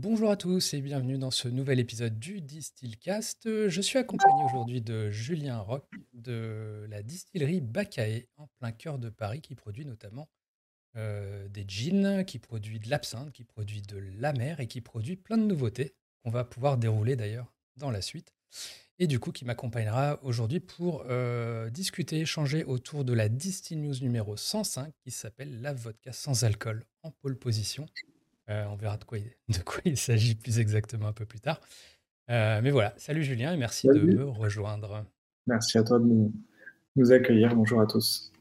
Bonjour à tous et bienvenue dans ce nouvel épisode du Distillcast. Je suis accompagné aujourd'hui de Julien Roch de la distillerie Bacae en plein cœur de Paris qui produit notamment euh, des jeans, qui produit de l'absinthe, qui produit de la mer et qui produit plein de nouveautés qu'on va pouvoir dérouler d'ailleurs dans la suite. Et du coup qui m'accompagnera aujourd'hui pour euh, discuter, échanger autour de la Distill News numéro 105 qui s'appelle La vodka sans alcool en pole position. Euh, on verra de quoi, il, de quoi il s'agit plus exactement un peu plus tard. Euh, mais voilà, salut Julien et merci de me rejoindre. Merci à toi de nous, accueillir. Bonjour à tous.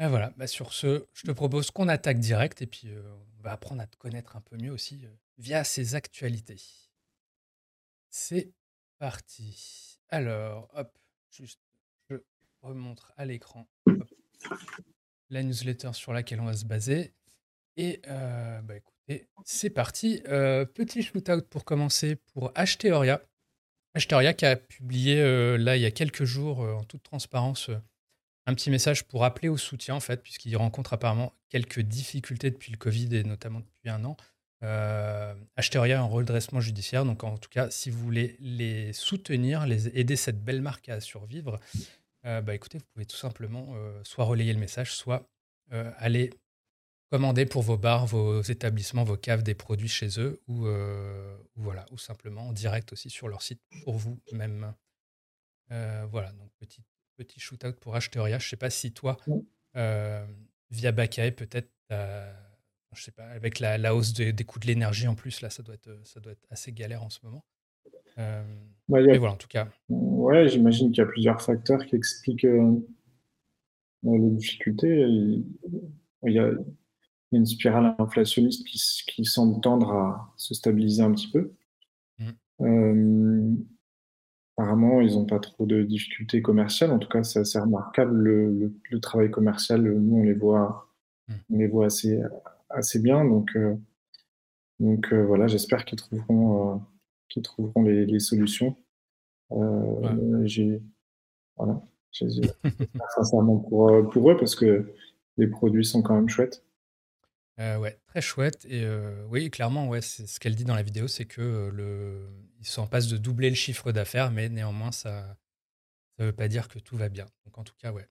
Et voilà, bah sur ce, je te propose qu'on attaque direct et puis euh, on va apprendre à te connaître un peu mieux aussi via ces actualités. C'est parti. Alors, hop, juste, je remontre à l'écran la newsletter sur laquelle on va se baser. Et euh, bah écoutez, c'est parti. Euh, petit shootout pour commencer pour Acheteoria. Acheteoria qui a publié euh, là il y a quelques jours en toute transparence un petit message pour appeler au soutien en fait, puisqu'il rencontre apparemment quelques difficultés depuis le Covid et notamment depuis un an. Euh, en redressement judiciaire, donc en tout cas, si vous voulez les soutenir, les aider cette belle marque à survivre, bah écoutez, vous pouvez tout simplement soit relayer le message, soit aller commander pour vos bars, vos établissements, vos caves des produits chez eux ou, euh, voilà, ou simplement en direct aussi sur leur site pour vous-même. Euh, voilà, donc petit, petit shoot-out pour Acheteria. Je ne sais pas si toi, euh, via Bakae, peut-être, je sais pas, avec la, hausse des coûts de l'énergie en plus, là, ça doit, être, ça doit être assez galère en ce moment. mais voilà, en tout cas. Ouais, j'imagine qu'il y a plusieurs facteurs qui expliquent les difficultés. Il y a, une spirale inflationniste qui, qui, semble tendre à se stabiliser un petit peu. Mm. Euh, apparemment, ils n'ont pas trop de difficultés commerciales. En tout cas, c'est assez remarquable le, le, travail commercial. Nous, on les voit, mm. on les voit assez, assez bien. Donc, euh, donc euh, voilà, j'espère qu'ils trouveront, qu'ils trouveront les, les solutions. J'ai voilà, sincèrement pour, pour eux parce que les produits sont quand même chouettes. Euh, ouais, très chouette et euh, oui, clairement, ouais, c'est ce qu'elle dit dans la vidéo, c'est que, euh, le ils sont en passe de doubler le chiffre d'affaires, mais néanmoins ça ça veut pas dire que tout va bien. Donc en tout cas, ouais,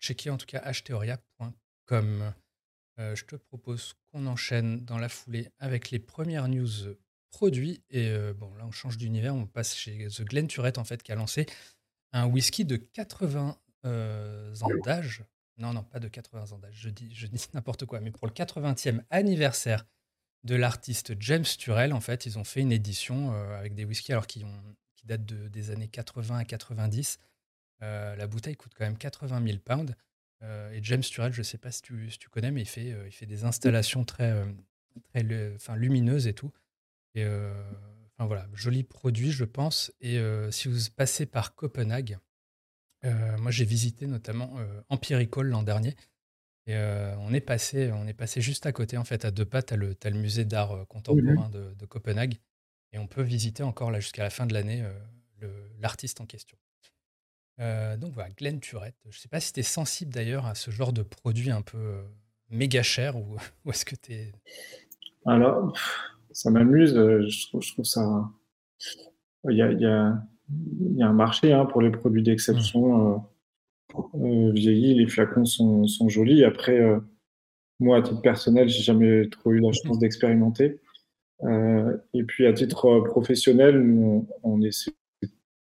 checker en tout cas acheteoria.com. je te propose qu'on enchaîne dans la foulée avec les premières news, produits et bon là on change d'univers, on passe chez The Glen Turret en fait qui a lancé un whisky de 80, ans d'âge. Non, non, pas de 80 ans d'âge. Je dis, je dis n'importe quoi. Mais pour le 80e anniversaire de l'artiste James Turrell, en fait, ils ont fait une édition euh, avec des whiskies alors qui, ont, qui datent de, des années 80 à 90. Euh, la bouteille coûte quand même 80 000 pounds. Euh, et James Turrell, je ne sais pas si tu, si tu, connais, mais il fait, il fait des installations très, très enfin, lumineuses et tout. Et enfin voilà, joli produit, je pense. Et si vous passez par Copenhague, euh, moi, j'ai visité notamment euh, Empirical l'an dernier. Et euh, on, est passé, on est passé juste à côté, en fait, à deux pas, tu as, le musée d'art contemporain de, Copenhague. Et on peut visiter encore là jusqu'à la fin de l'année l'artiste en question. donc voilà, Glenn Turette. Je ne sais pas si tu es sensible d'ailleurs à ce genre de produit un peu méga cher ou, est-ce que tu es. Alors, ça m'amuse. Je trouve, je trouve ça. Il y a, il y a il y a un marché hein, pour les produits d'exception mmh. euh, euh, vieillis. Les flacons sont, sont jolis. Après, euh, moi, à titre personnel, j'ai jamais trop eu la chance d'expérimenter. et puis, à titre professionnel, nous, on, essaie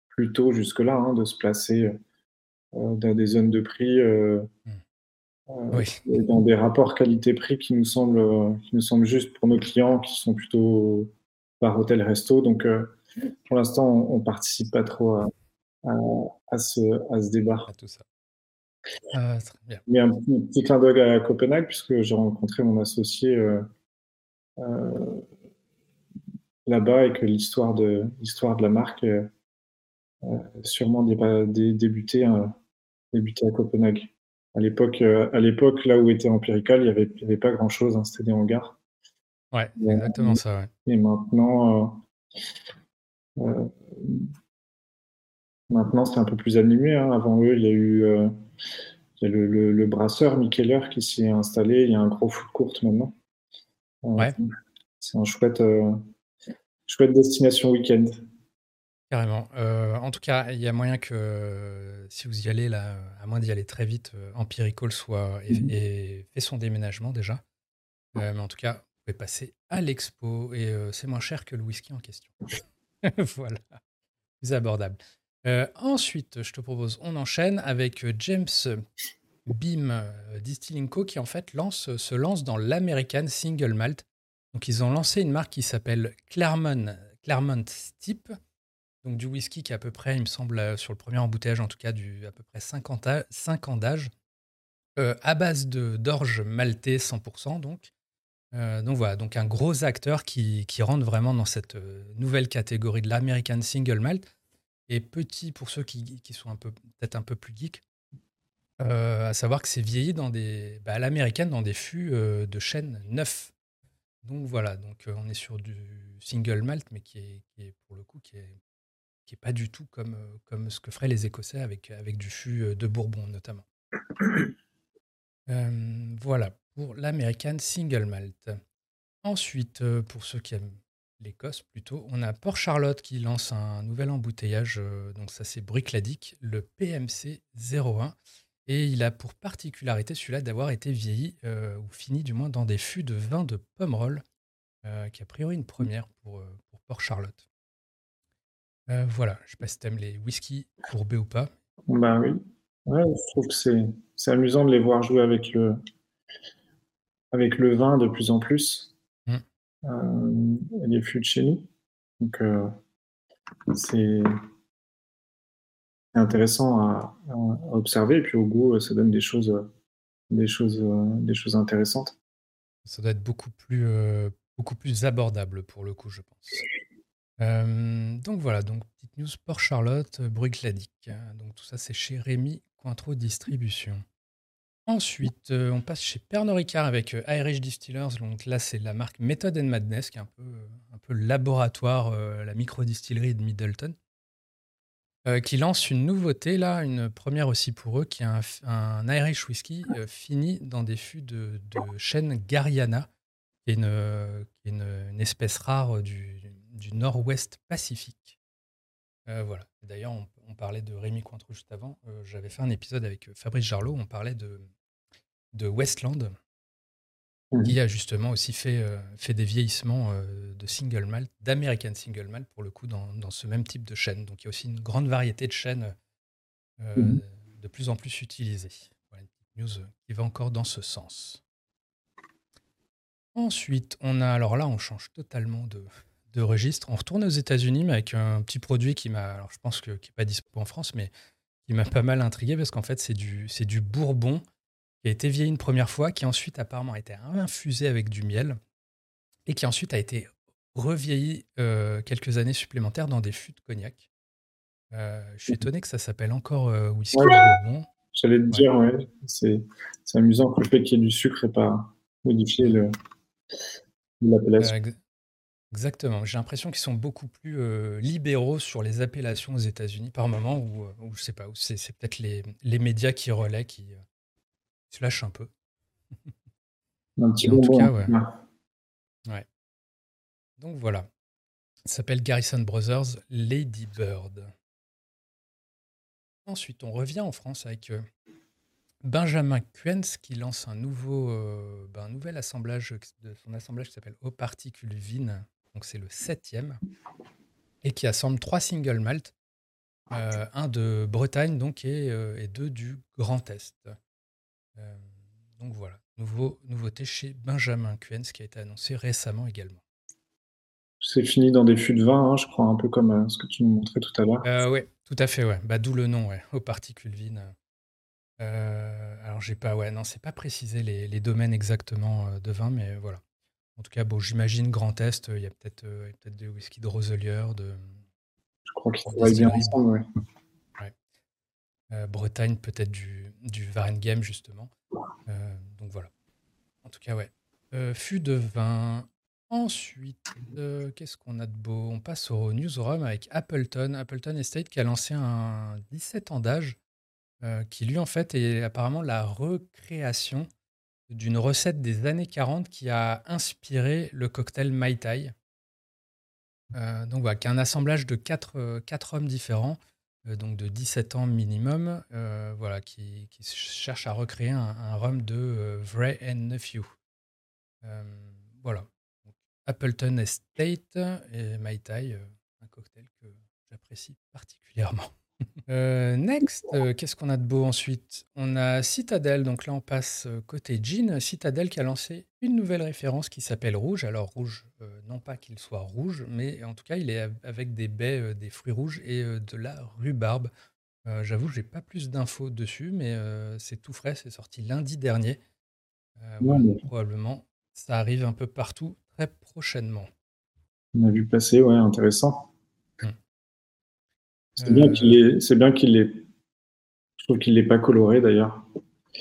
plutôt jusque-là hein, de se placer dans des zones de prix. Mmh. dans des rapports qualité-prix qui nous semblent qui nous semblent justes pour nos clients qui sont plutôt par hôtel resto donc pour l'instant, on, ne participe pas trop à, ce, à ce débat. tout ça. Ah, Mais un petit, clin d'œil à Copenhague, puisque j'ai rencontré mon associé euh, euh, là-bas et que l'histoire de, l'histoire de la marque euh, sûrement débuté, débuté à Copenhague. À l'époque, à l'époque, là où était Empirical, il n'y avait, avait, pas grand-chose, hein, c'était des hangars. Ouais, exactement ça. Ouais. Et maintenant, maintenant, c'est un peu plus animé. Hein. Avant eux, il y a eu euh, le, brasseur Mikeller qui s'y est installé. Il y a un gros foot court maintenant. Euh, ouais. c'est un chouette, chouette destination week-end. Carrément. en tout cas, il y a moyen que si vous y allez, là, à moins d'y aller très vite, Empirical soit et, et fait son déménagement déjà. mais en tout cas, vous pouvez passer à l'expo et c'est moins cher que le whisky en question. voilà. Plus abordable. ensuite, je te propose, on enchaîne avec James Beam Distilling Co. qui en fait lance, se lance dans l'American Single Malt. Donc ils ont lancé une marque qui s'appelle Claremont, Claremont Steep. Donc du whisky qui à peu près, il me semble, sur le premier embouteillage en tout cas, du à peu près 50 ans d'âge. à base de d'orge maltais 100%, donc. Donc voilà, donc un gros acteur qui, rentre vraiment dans cette nouvelle catégorie de l'American Single Malt. Et petit pour ceux qui, sont un peu peut-être un peu plus geeks, à savoir que c'est vieilli dans des, bah, à l'américaine dans des fûts de chêne neufs. Donc voilà, donc on est sur du single malt, mais qui est, pour le coup qui est pas du tout comme, comme ce que feraient les Écossais avec, avec du fût de Bourbon notamment. voilà pour l'American Single Malt. Ensuite, pour ceux qui aiment l'Écosse plutôt, on a Port Charlotte qui lance un nouvel embouteillage, donc ça c'est Brickladic, le PMC 01. Et il a pour particularité celui-là d'avoir été vieilli, euh, ou fini du moins, dans des fûts de vin de Pomerol, euh, qui a priori une première pour, euh, Port Charlotte. voilà, je sais pas si tu aimes les whisky courbés ou pas. Bah oui, je trouve que c'est amusant de les voir jouer avec le, avec le vin de plus en plus. Mmh. les fûts de chez nous. Donc, c'est intéressant à, observer. Et puis au goût, ça donne des choses, des choses, des choses intéressantes. Ça doit être beaucoup plus, euh, beaucoup plus abordable pour le coup, je pense. Euh, donc voilà, donc petite news Port Charlotte, Bruichladdich. Donc tout ça, c'est chez Rémi Cointreau Distribution. Ensuite, euh, on passe chez Pernod Ricard avec Irish Distillers. Donc là, c'est la marque Method and Madness, qui est un peu, un peu laboratoire, la micro-distillerie de Middleton. Euh, qui lance une nouveauté, là, une première aussi pour eux, qui est un, Irish Whisky euh, fini dans des fûts de, chêne Gariana, qui est une, espèce rare du, nord-ouest Pacifique. Euh, voilà. D'ailleurs, on, parlait de Rémi Cointreau juste avant. J'avais fait un épisode avec Fabrice Jarlot, on parlait de, de Westland, qui a justement aussi fait, euh, fait des vieillissements euh, de single malt, d'American single malt pour le coup, dans, dans, ce même type de chêne. Donc il y a aussi une grande variété de euh, mhm. de plus en plus utilisées. Voilà une petite news qui va encore dans ce sens. Ensuite, on a, alors là, on change totalement de, de registre. On retourne aux États-Unis, mais avec un petit produit qui m'a, alors je pense que qui n'est pas dispo en France, mais qui m'a pas mal intrigué parce qu'en fait, c'est du, c'est du bourbon qui a été vieilli une première fois, qui ensuite apparemment a été infusé avec du miel, et qui ensuite a été revieilli euh, quelques années supplémentaires dans des fûts de cognac. Euh, je suis étonné que ça s'appelle encore euh, whisky bourbon. J'allais te dire, ouais, c'est, amusant que le fait qu'il y ait du sucre et pas modifier le, l'appellation. Exactement. J'ai l'impression qu'ils sont beaucoup plus libéraux sur les appellations aux États-Unis par moment, ou je sais pas, c'est, c'est peut-être les, les, médias qui relaient, qui, tu lâches un peu. Un petit en tout cas, ouais. ouais. Donc voilà. Ça s'appelle Garrison Brothers Lady Bird. Ensuite, on revient en France avec euh, Benjamin Quens qui lance un nouveau, euh, ben, un nouvel assemblage de son assemblage qui s'appelle Au Particules Vine. Donc c'est le septième et qui assemble trois single malt, euh, un de Bretagne donc et, et deux du Grand Est. Euh, donc voilà, nouveau, nouveauté chez Benjamin Quens qui a été annoncé récemment également. C'est fini dans des fûts de vin, hein, je crois, un peu comme euh, ce que tu nous montrais tout à l'heure. Euh, oui, tout à fait, ouais. Bah, D'où le nom, ouais, aux particules vines. alors j'ai pas, ouais, non, c'est pas précisé les, les, domaines exactement de vin, mais voilà. En tout cas, bon, j'imagine Grand Est, il y a peut-être peut des whisky de Roselier, de. Je crois qu'ils travaillent bien ensemble, ouais. Euh, Bretagne, peut-être du, du Varennes justement. Euh, donc voilà. En tout cas, ouais. Euh, fût de vin. Ensuite, qu'est-ce qu'on a de beau? On passe au newsroom avec Appleton. Appleton Estate qui a lancé un 17 ans d'âge, qui lui, en fait, est apparemment la recréation d'une recette des années 40 qui a inspiré le cocktail Mai Tai. donc voilà, qui est un assemblage de quatre, quatre hommes différents, donc de 17 ans minimum, voilà, qui, qui cherchent à recréer un, rhum de Vray and Nephew. voilà. Appleton Estate et Mai Tai, un cocktail que j'apprécie particulièrement. Euh, next, euh, qu'est-ce qu'on a de beau ensuite? On a Citadel, donc là on passe euh, côté jean. Citadel qui a lancé une nouvelle référence qui s'appelle Rouge. Alors Rouge, non pas qu'il soit rouge, mais en tout cas il est avec des baies, des fruits rouges et de la rhubarbe. J'avoue, j'ai pas plus d'infos dessus, mais c'est tout frais, c'est sorti lundi dernier. Probablement, ça arrive un peu partout très prochainement. On a vu passer, ouais, intéressant. C'est bien qu'il est, c'est bien qu'il est. Je trouve qu'il n'est pas coloré d'ailleurs.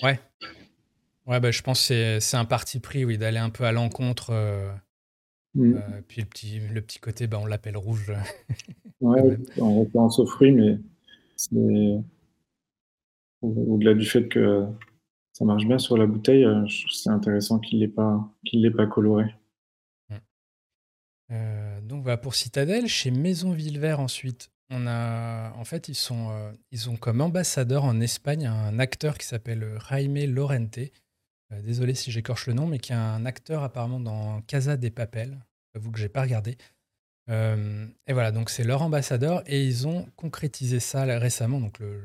Ouais. Ouais, bah, je pense que c'est un parti pris, oui, d'aller un peu à l'encontre. Euh, mm. euh, puis le petit, le petit côté, bah, on l'appelle rouge. ouais, en référence aux fruits, mais c'est au-delà du fait que ça marche bien sur la bouteille, euh, c'est intéressant qu'il ne l'ait pas, qu'il l'ait pas coloré. Mm. donc voilà pour Citadel. Chez Maison Villevert ensuite, en fait, euh, ils ont comme ambassadeur en Espagne un acteur qui s'appelle euh, Jaime Lorente. Euh, désolé si j'écorche le nom, mais qui est un acteur apparemment dans Casa des Papel. J'avoue que j'ai pas regardé. et voilà, donc c'est leur ambassadeur et ils ont concrétisé ça récemment. Donc le,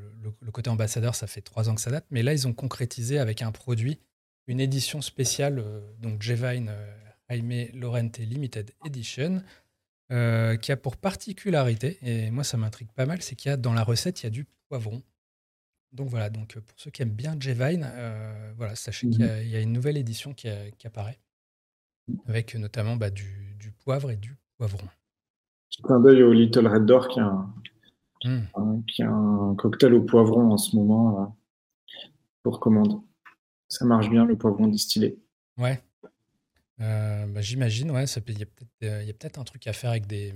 côté ambassadeur, ça fait trois ans que ça date, mais là ils ont concrétisé avec un produit, une édition spéciale, donc Jevine Jaime Lorente Limited Edition, euh, qui a pour particularité, et moi ça m'intrigue pas mal, c'est qu'il y a dans la recette, il y a du poivron. Donc voilà, donc euh, pour ceux qui aiment bien Jevine, euh, voilà, sachez qu'il y, a une nouvelle édition qui, apparaît, avec notamment bah, du, poivre et du poivron. Petit clin d'œil au Little Red Door, qui a, un, qui a un cocktail au poivron en ce moment, pour commande. Ça marche bien, le poivron distillé. Ouais, euh, bah, j'imagine, ouais, il y a peut-être peut un truc à faire avec des,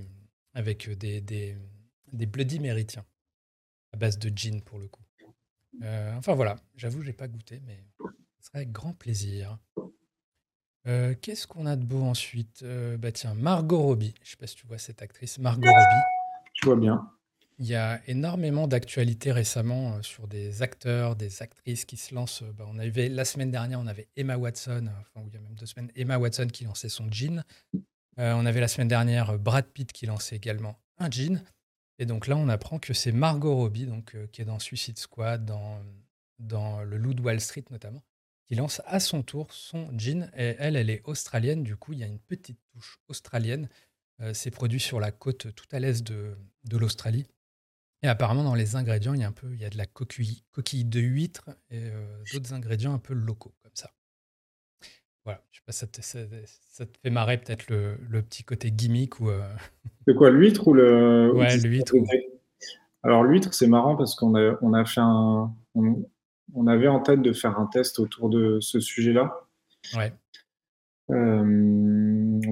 avec des, des, des Bloody Mary, à base de gin pour le coup. Euh, enfin voilà, j'avoue, j'ai pas goûté, mais ce serait avec grand plaisir. Euh, qu'est-ce qu'on a de beau ensuite? Bah tiens, Margot Robbie. Je sais pas si tu vois cette actrice, Margot Robbie. Je vois bien. Il y a énormément d'actualités récemment euh, sur des acteurs, des actrices qui se lancent. Euh, bah, on avait, la semaine dernière, on avait Emma Watson, euh, enfin, il y a même deux semaines, Emma Watson qui lançait son jean. on avait la semaine dernière Brad Pitt qui lançait également un jean. Et donc là, on apprend que c'est Margot Robbie, donc, qui est dans Suicide Squad, dans, dans Le Loup de Wall Street notamment, qui lance à son tour son jean. Et elle, elle est australienne, du coup, il y a une petite touche australienne. c'est produit sur la côte tout à l'est de, de l'Australie. Et apparemment, dans les ingrédients, il y a un peu, il y a de la coquille, coquille de huître et euh, d'autres ingrédients un peu locaux, comme ça. Voilà, je sais pas, ça te, ça, te fait marrer peut-être le, le, petit côté gimmick ou. Euh, c'est quoi, l'huître ou le. Ouais, l'huître. Alors, l'huître, c'est marrant parce qu'on a, on a fait un. On, avait en tête de faire un test autour de ce sujet-là. Ouais. Euh,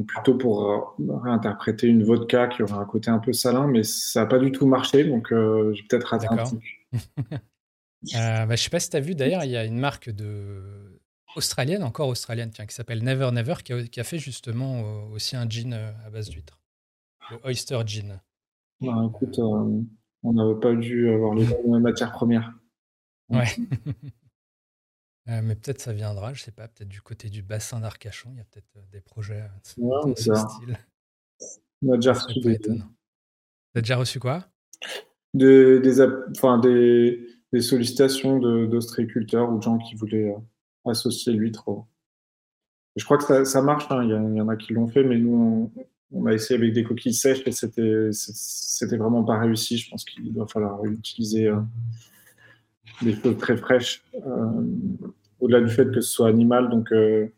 plutôt pour euh, réinterpréter une vodka qui aurait un côté un peu salin, mais ça n'a pas du tout marché, donc euh, j'ai peut-être raté un euh, bah, je sais pas si tu as vu, d'ailleurs, il y a une marque de australienne, encore australienne, tiens, qui s'appelle Never Never, qui a, fait justement aussi un gin à base d'huître, le Oyster Gin. Bah, écoute, on n'avait pas dû avoir les matières premières. Ouais. Euh, mais peut-être ça viendra, je sais pas, peut-être du côté du bassin d'Arcachon, il y a peut-être euh, des projets euh, dans ce style. On a déjà reçu des... déjà reçu quoi? Des, enfin, des, des, sollicitations d'ostréiculteurs ou de gens qui voulaient associer l'huître. Je crois que ça, ça marche, hein. il, y en a qui l'ont fait, mais nous, on, a essayé avec des coquilles sèches et c'était vraiment pas réussi. Je pense qu'il va falloir utiliser des choses très fraîches, euh, au-delà du fait que ce soit animal, donc euh,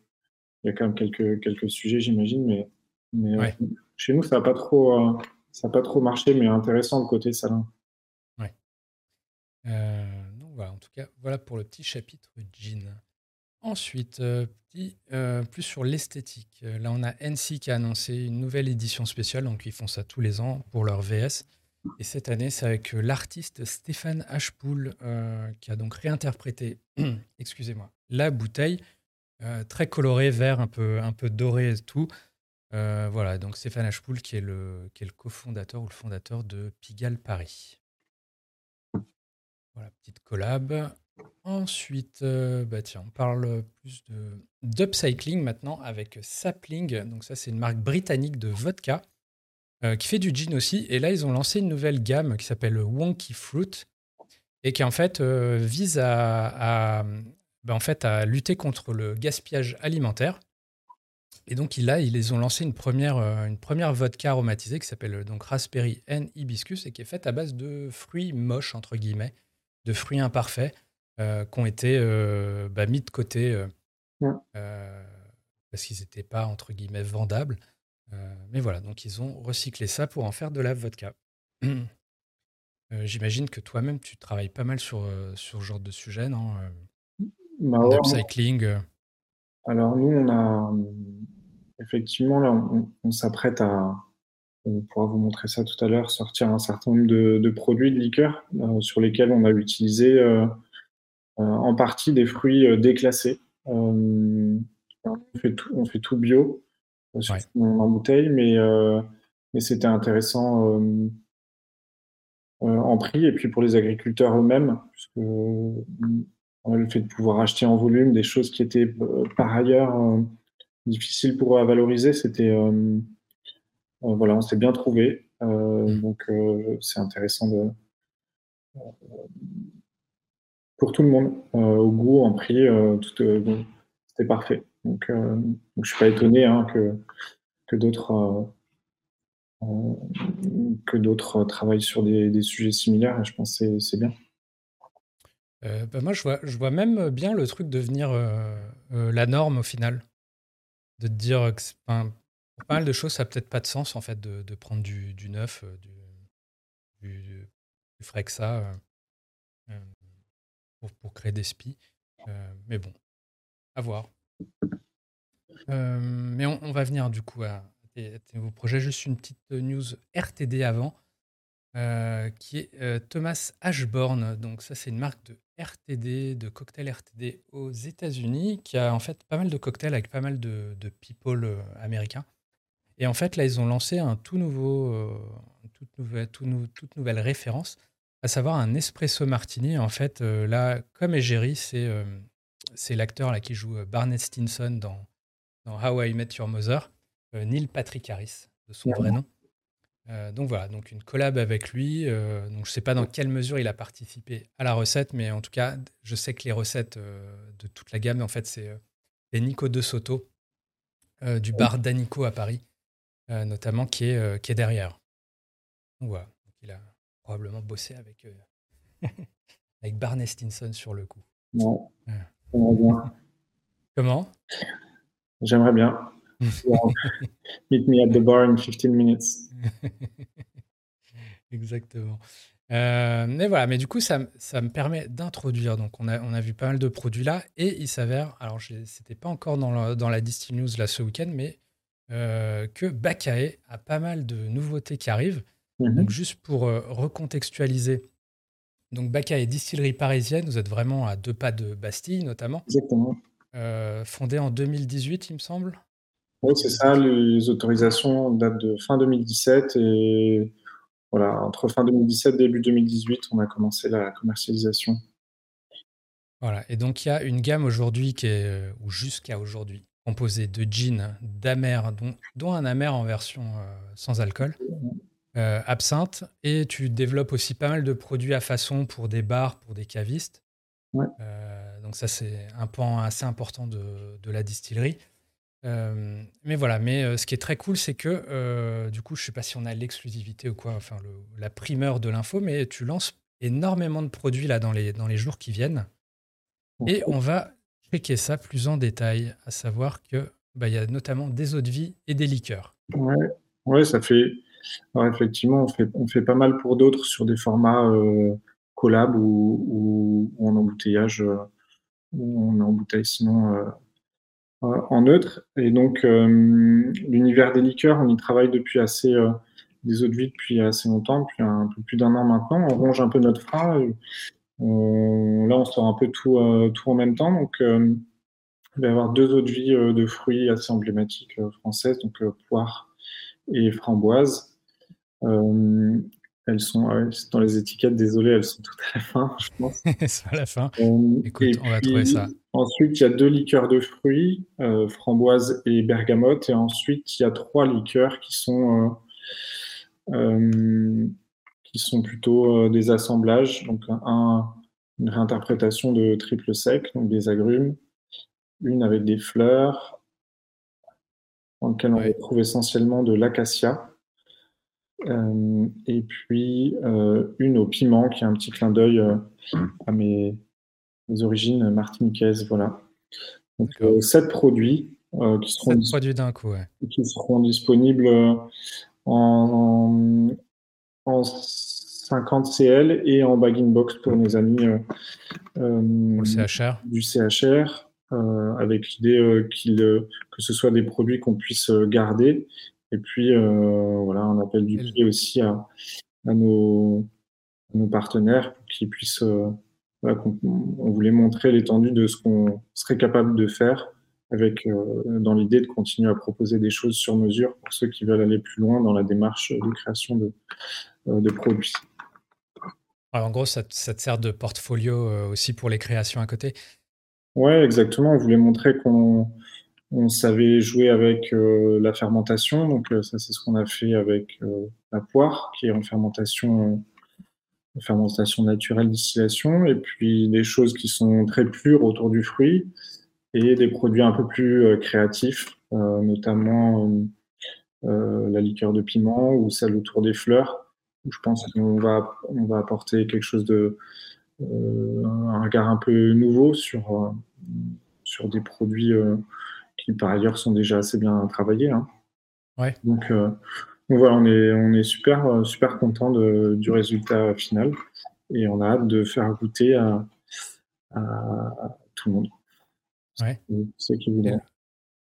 il y a quand même quelques, quelques sujets, j'imagine, mais, mais euh, chez nous, ça n'a pas, trop, ça pas trop marché, mais intéressant le côté salin. Ouais. donc voilà, en tout cas, voilà pour le petit chapitre jean. Ensuite, petit, plus sur l'esthétique. Là, on a NC qui a annoncé une nouvelle édition spéciale, donc ils font ça tous les ans pour leur VS. Et cette année, c'est avec euh, l'artiste Stéphane Ashpool euh, qui a donc réinterprété, excusez-moi, la bouteille très coloré, vert, un peu, un peu doré et tout. voilà, donc Stéphane Ashpool qui est le, qui est le cofondateur ou le fondateur de Pigalle Paris. Voilà, petite collab. Ensuite, bah tiens, on parle plus de d'upcycling maintenant avec Sapling. Donc ça, c'est une marque britannique de vodka qui fait du gin aussi. Et là, ils ont lancé une nouvelle gamme qui s'appelle Wonky Fruit et qui en fait vise à, bah, en fait, à lutter contre le gaspillage alimentaire. Et donc là, ils ont lancé une première, une première vodka aromatisée qui s'appelle donc Raspberry and Hibiscus et qui est faite à base de fruits moches entre guillemets, de fruits imparfaits euh, qui ont été euh, bah, mis de côté euh, parce qu'ils n'étaient pas, entre guillemets, vendables. Mais voilà, donc ils ont recyclé ça pour en faire de la vodka. J'imagine que toi-même, tu travailles pas mal sur, sur ce genre de sujet, non bah Upcycling. Alors nous, on a effectivement, là, on, s'apprête à, on pourra vous montrer ça tout à l'heure, sortir un certain nombre de, produits de liqueur sur lesquels on a utilisé euh, en partie des fruits euh, déclassés. Euh, on, fait tout, on fait tout bio en bouteille, mais, mais c'était intéressant en prix et puis pour les agriculteurs eux-mêmes, puisque le fait de pouvoir acheter en volume des choses qui étaient par ailleurs difficiles pour eux à valoriser, c'était voilà, on s'est bien trouvé. Mmh. donc c'est intéressant de pour tout le monde, euh, au goût, en prix, euh, tout, euh, c'était parfait. Donc, donc, je suis pas étonné hein, que, que d'autres que d'autres travaillent sur des, sujets similaires. Et je pense que c'est bien. bah moi, je vois, je vois même bien le truc devenir la norme au final. De te dire que pour pas mal de choses, ça n'a peut-être pas de sens en fait de, de prendre du, du neuf, du, du, frais que ça pour, créer des spies. Euh, mais bon, à voir. Euh, mais on, va venir du coup à, tes, nouveaux projets. Juste une petite news RTD avant, euh, qui est Thomas Ashborn. Donc ça, c'est une marque de RTD, de cocktail RTD aux États-Unis, qui a en fait pas mal de cocktails avec pas mal de, people américains. Et en fait, là, ils ont lancé un tout nouveau, toute, nouvelle, toute nouvelle référence à savoir un espresso martini. En fait, euh, là, comme Egeri, c'est euh, c'est l'acteur là qui joue euh, Barnett Stinson dans, dans How I Met Your Mother, Neil Patrick Harris, de son vrai nom. donc voilà, donc une collab avec lui. donc je sais pas dans quelle mesure il a participé à la recette, mais en tout cas, je sais que les recettes de toute la gamme, en fait, c'est Nico De Soto du bar Danico à Paris, notamment qui est, qui est derrière. Donc voilà, il a probablement bosser avec, euh, avec Barney Stinson sur le coup. Bien. Comment? J'aimerais bien. Meet me at the bar in 15 minutes. Exactement. Euh, mais voilà, mais du coup, ça, ça me permet d'introduire. Donc, on a, on a vu pas mal de produits là, et il s'avère, alors c'était pas encore dans la, dans la Distil News là ce week-end, mais euh, que Bakae a pas mal de nouveautés qui arrivent. Mhm. Donc, juste pour euh, recontextualiser, donc Baca est distillerie parisienne. Vous êtes vraiment à deux pas de Bastille, notamment. Exactement. Euh, fondée en 2018, il me semble. Oui, c'est ça. Les autorisations datent de fin 2017 et voilà, entre fin 2017 et début 2018, on a commencé la commercialisation. Voilà. Et donc, il y a une gamme aujourd'hui qui est, euh, ou jusqu'à aujourd'hui, composée de gin, d'amer, dont, dont, un amer en version sans alcool. Euh, absinthe, et tu développes aussi pas mal de produits à façon pour des bars, pour des cavistes. Euh, donc ça, c'est un pan assez important de, la distillerie. Euh, mais voilà, mais ce qui est très cool, c'est que du coup, je sais pas si on a l'exclusivité ou quoi, enfin la primeur de l'info, mais tu lances énormément de produits là dans les, dans les jours qui viennent. Et on va checker ça plus en détail, à savoir que bah, il y a notamment des eaux de vie et des liqueurs. Ouais, ouais ça fait alors effectivement, on fait, on fait pas mal pour d'autres sur des formats euh, collab ou, en embouteillage, euh, ou on embouteille sinon euh, en neutre. Et donc, l'univers des liqueurs, on y travaille depuis assez, des eaux de vie depuis assez longtemps, depuis un peu plus d'un an maintenant. On ronge un peu notre frein. là, on sort un peu tout, tout en même temps. Donc, il va y avoir deux autres vies de fruits assez emblématiques françaises, donc poire et framboise. Elles sont dans les étiquettes, désolé, elles sont toutes à la fin, je pense. c'est à la fin. Écoute, on va trouver ça. Ensuite, il y a deux liqueurs de fruits, framboise et bergamote. Et ensuite, il y a trois liqueurs qui sont, qui sont plutôt des assemblages. Donc, un, une réinterprétation de triple sec, donc des agrumes, une avec des fleurs, dans lequel on retrouve essentiellement de l'acacia, euh, et puis euh, une au piment, qui est un petit clin d'œil euh, à mes, origines martiniquaises. Voilà. Donc, sept produits qui seront, produits d'un coup, qui seront disponibles en, en 50 CL et en bag box pour nos amis euh, euh, CHR. du CHR, euh, avec l'idée qu'il que ce soit des produits qu'on puisse garder. Et puis, voilà, on appelle du pied aussi à, nos, nos, partenaires pour qu'ils puissent. on, voulait montrer l'étendue de ce qu'on serait capable de faire avec dans l'idée de continuer à proposer des choses sur mesure pour ceux qui veulent aller plus loin dans la démarche de création de, de produits en gros, ça, te sert de portfolio euh, aussi pour les créations à côté. Ouais, exactement. On voulait montrer qu'on savait jouer avec euh, la fermentation. Donc, euh, ça, c'est ce qu'on a fait avec la poire, qui est en fermentation, fermentation naturelle, distillation. Et puis, des choses qui sont très pures autour du fruit et des produits un peu plus créatifs, notamment la liqueur de piment ou celle autour des fleurs je pense qu'on va, on va apporter quelque chose de. Euh, un regard un peu nouveau sur, euh, des produits euh, qui, par ailleurs, sont déjà assez bien travaillés. Hein. Ouais. Donc, voilà, on est, on est super, super content de, du résultat final et on a hâte de faire goûter à, à, tout le monde. Ouais.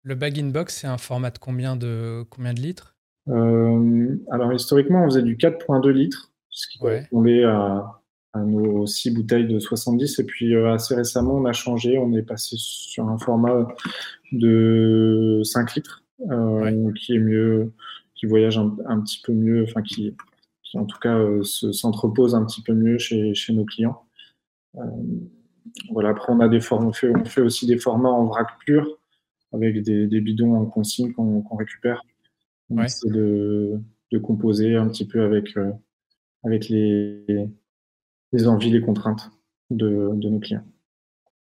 Le bag-in-box, c'est un format de combien de, combien de litres? Euh, alors historiquement, on faisait du 4.2 litres, ce qui correspondait à, nos 6 bouteilles de 70. Et puis euh, assez récemment, on a changé, on est passé sur un format de 5 litres, euh, qui est mieux, qui voyage un, petit peu mieux, enfin qui, qui en tout cas s'entrepose un petit peu mieux chez, chez nos clients. voilà, après on a des formes, on fait, on fait aussi des formats en vrac pur avec des, des bidons en consigne qu'on récupère. C'est de, composer un petit peu avec, euh, avec les, les envies, les contraintes de, nos clients.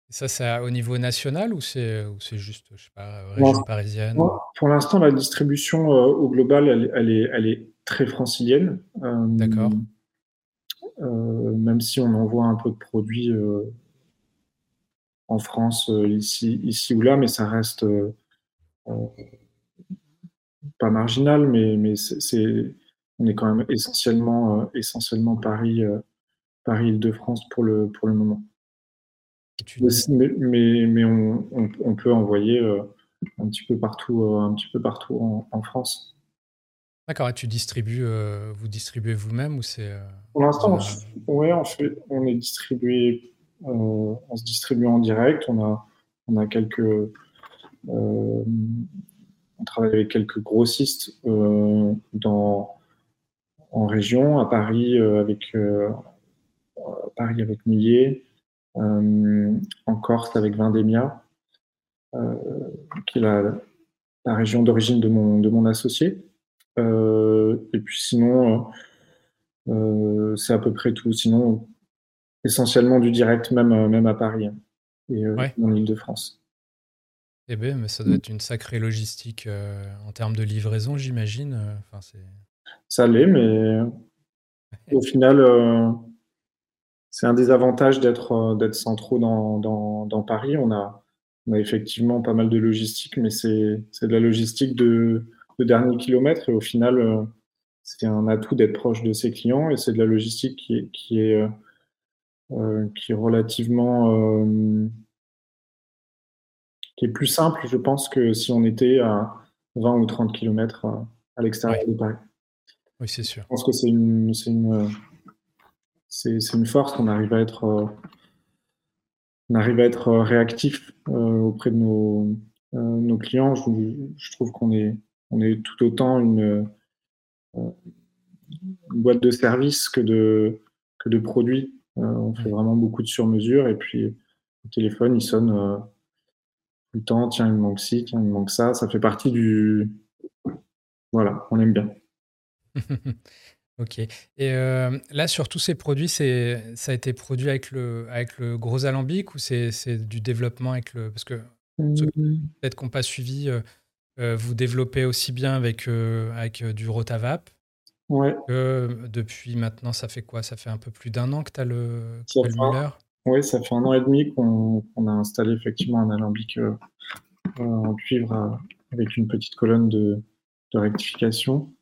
ça, c'est au niveau national ou c'est juste, je sais pas, région parisienne Pour l'instant, la distribution euh, au global, elle, est, elle est très francilienne. Euh, D'accord. même si on envoie un peu de produits en France, ici, ici ou là, mais ça reste pas marginal, mais, mais c'est, on est quand même essentiellement, euh, essentiellement Paris, euh, Paris Île-de-France pour le, pour le moment. Mais, mais, mais on, on, peut envoyer euh, un petit peu partout, un petit peu partout en, France. D'accord, et tu distribues, vous distribuez vous-même ou c'est Pour l'instant, on, ouais, on, fait, on est distribué, on se distribue en direct. On a, on a quelques on travaille avec quelques grossistes euh, dans, en région, à Paris euh, avec, euh, Paris avec Millet, en Corse avec Vendémia, qui est la, la région d'origine de mon, de mon associé. et puis sinon, c'est à peu près tout. Sinon, essentiellement du direct, même, même à Paris hein, et en Ile-de-France. Eh bien, mais ça doit être une sacrée logistique euh, en termes de livraison, j'imagine. Euh, enfin, Ça l'est, mais au final, euh, c'est un des avantages d'être d'être centraux dans, dans, Paris. On a, on a effectivement pas mal de logistique, mais c'est de la logistique de, de dernier kilomètre. Et au final, c'est un atout d'être proche de ses clients et c'est de la logistique qui est, qui est, qui est relativement qui est plus simple, je pense, que si on était à 20 ou 30 km euh, à l'extérieur de Paris. Oui, c'est sûr. Je pense que c'est une, une, une, force qu'on arrive à être, euh, on arrive à être réactif auprès de nos, clients. Je, trouve qu'on est, on est tout autant une, boîte de services que de, que de produits. on fait vraiment beaucoup de sur-mesure et puis le téléphone, il sonne tout le temps. Tiens, il me manque ci, tiens, il me manque ça. Ça fait partie du. Voilà, on aime bien. Ok. Et euh, là, sur tous ces produits, c'est, ça a été produit avec le, avec le gros alambic ou c'est, du développement avec le. Parce que mmh. peut-être qu'on pas suivi, euh, euh, vous développez aussi bien avec, avec du Rotavap. Ouais. depuis maintenant, ça fait quoi? Ça fait un peu plus d'un an que tu as le, le Oui, ça fait un an et demi qu'on, a installé effectivement un alambic en cuivre avec une petite colonne de, de rectification.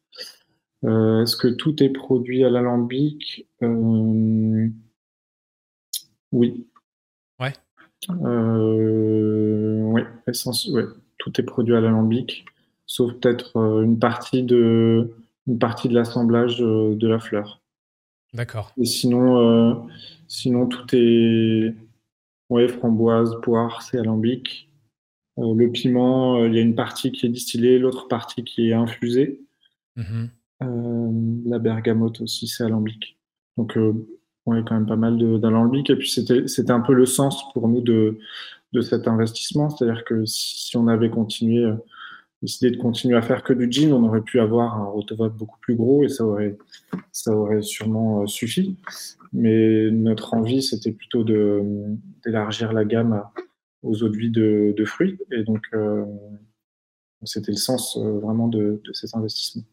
Euh, est-ce que tout est produit à l'alambic? Euh, Oui. Ouais. Euh, oui, ouais, tout est produit à l'alambic, sauf peut-être une partie de une partie de l'assemblage de la fleur. D'accord. Et sinon, sinon tout est ouais, framboise, poire, c'est alambic. le piment, il y a une partie qui est distillée, l'autre partie qui est infusée. Mm-hmm. Euh, la bergamote aussi, c'est alambic. Donc, euh, on est quand même pas mal d'alambic. Et puis, c'était un peu le sens pour nous de, cet investissement. C'est-à-dire que si on avait continué, euh, décidé de continuer à faire que du jean, on aurait pu avoir un rotovap beaucoup plus gros et ça aurait, sûrement suffi. Mais notre envie, c'était plutôt d'élargir la gamme aux eaux de de, fruits. Et donc, c'était le sens vraiment de, de cet investissement.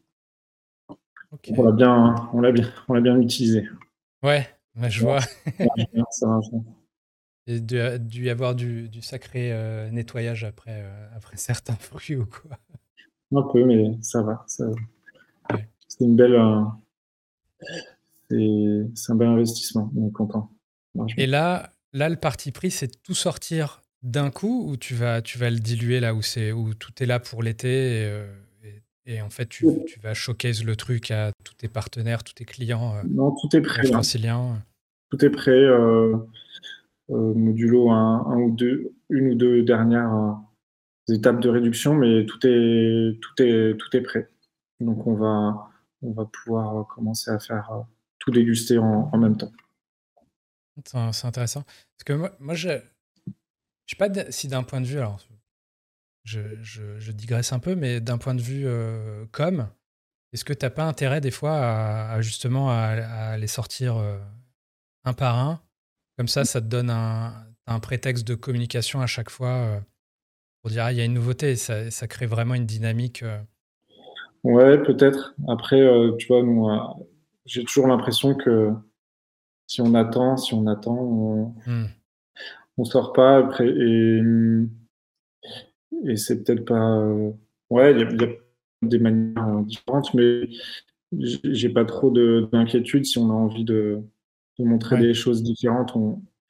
On l'a bien, on l'a bien, on l'a bien utilisé. Ouais, je vois. Il a dû y avoir du, sacré euh, nettoyage après, euh, après certains fruits ou quoi. Un peu, mais ça va. C'est une belle. Euh, c'est un bel investissement. On est content. Et là, là, le parti pris, c'est tout sortir d'un coup ou tu vas, tu vas le diluer là où, où tout est là pour l'été et en fait, tu, tu, vas showcase le truc à tous tes partenaires, tous tes clients. Euh, non, tout est prêt. Francilien. Tout est prêt. Euh, euh, modulo un, ou deux, une ou deux dernières étapes de réduction, mais tout est, tout est, tout est prêt. Donc on va, on va pouvoir commencer à faire tout déguster en, en même temps. C'est intéressant. Parce que moi, moi je ne sais pas si d'un point de vue, alors je, digresse un peu, mais d'un point de vue euh, com, est-ce que tu n'as pas intérêt des fois à, justement à, les sortir euh, un par un? Comme ça, ça te donne un, prétexte de communication à chaque fois euh, pour dire ah, il y a une nouveauté, ça, ça crée vraiment une dynamique. Ouais, peut-être. Après, tu vois, j'ai toujours l'impression que si on attend, si on attend, on, ne mmh. sort pas. Après, et et c'est peut-être pas. Euh, ouais, il y, a des manières euh, différentes, mais j'ai pas trop d'inquiétude si on a envie de, montrer des choses différentes,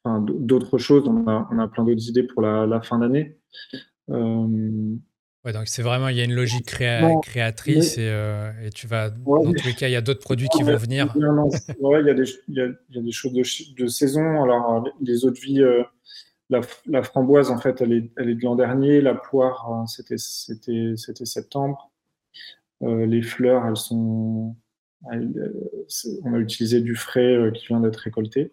enfin, d'autres choses. On a, on a plein d'autres idées pour la, fin d'année. Euh, ouais, donc c'est vraiment, il y a une logique créatrice et, et, tu vas, dans tous les cas, il y a d'autres produits qui vont venir. ouais, il y, des, il, y a, y a des choses de, de, saison. Alors, les autres vies, la, framboise, en fait, elle est, elle est de l'an dernier. La poire, hein, c'était, septembre. Euh, les fleurs, elles sont. Euh, on a utilisé du frais euh, qui vient d'être récolté.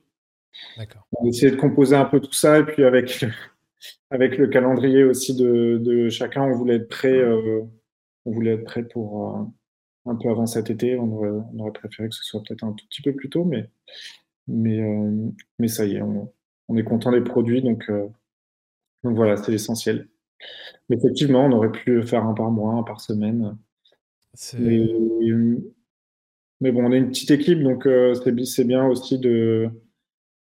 D'accord. On a essayé de composer un peu tout ça et puis avec, avec le calendrier aussi de, chacun, on voulait être prêt. on voulait être prêt pour un peu avant cet été. On aurait, préféré que ce soit peut-être un tout petit peu plus tôt, mais, mais, mais ça y est, on, on est content des produits, donc, euh, donc voilà, c'est l'essentiel. Effectivement, on aurait pu faire un par mois, un par semaine. Mais, mais, bon, on est une petite équipe, donc euh, c'est bien aussi de,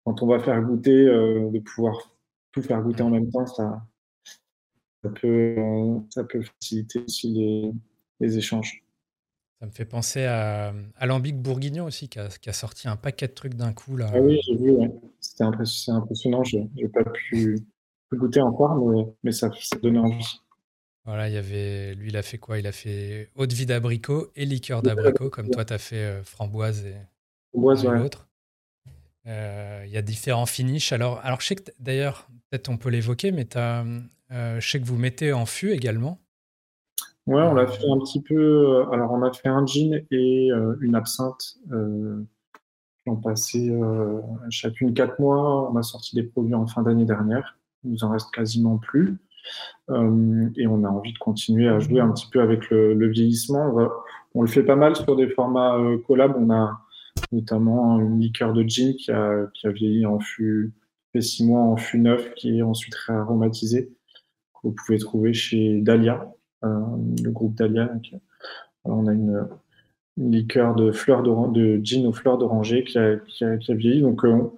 quand on va faire goûter, euh, de pouvoir tout faire goûter en même temps, ça, ça, peut, ça peut faciliter aussi les, les échanges. Ça me fait penser à, à Lambic Bourguignon aussi, qui a, qui a, sorti un paquet de trucs d'un coup. Là. Ah oui, j'ai vu, c'était impressionnant. Je n'ai pas pu goûter encore, mais, mais ça, ça donnait envie. Voilà, il y avait, lui, il a fait quoi? Il a fait eau de vie d'abricot et liqueur d'abricot, comme toi, tu as fait euh, framboise et framboise, ouais. l'autre. Il y a différents finishes. Alors, alors je sais que d'ailleurs, peut-être on peut l'évoquer, mais as, je sais que vous mettez en fût également. Ouais, on l'a fait un petit peu. Alors, on a fait un gin et une absinthe ont passé chacune quatre mois. On a sorti des produits en fin d'année dernière. Il nous en reste quasiment plus. Euh, et on a envie de continuer à jouer un petit peu avec le, vieillissement. On, le fait pas mal sur des formats euh, collab. On a notamment une liqueur de gin qui a, vieilli en fût, fait six mois en fût neuf, qui est ensuite réaromatisé, que vous pouvez trouver chez Dahlia, euh, le groupe Dahlia. on a une, liqueur de fleurs de, gin aux fleurs d'oranger qui a, qui, a, qui a, vieilli. Donc, on,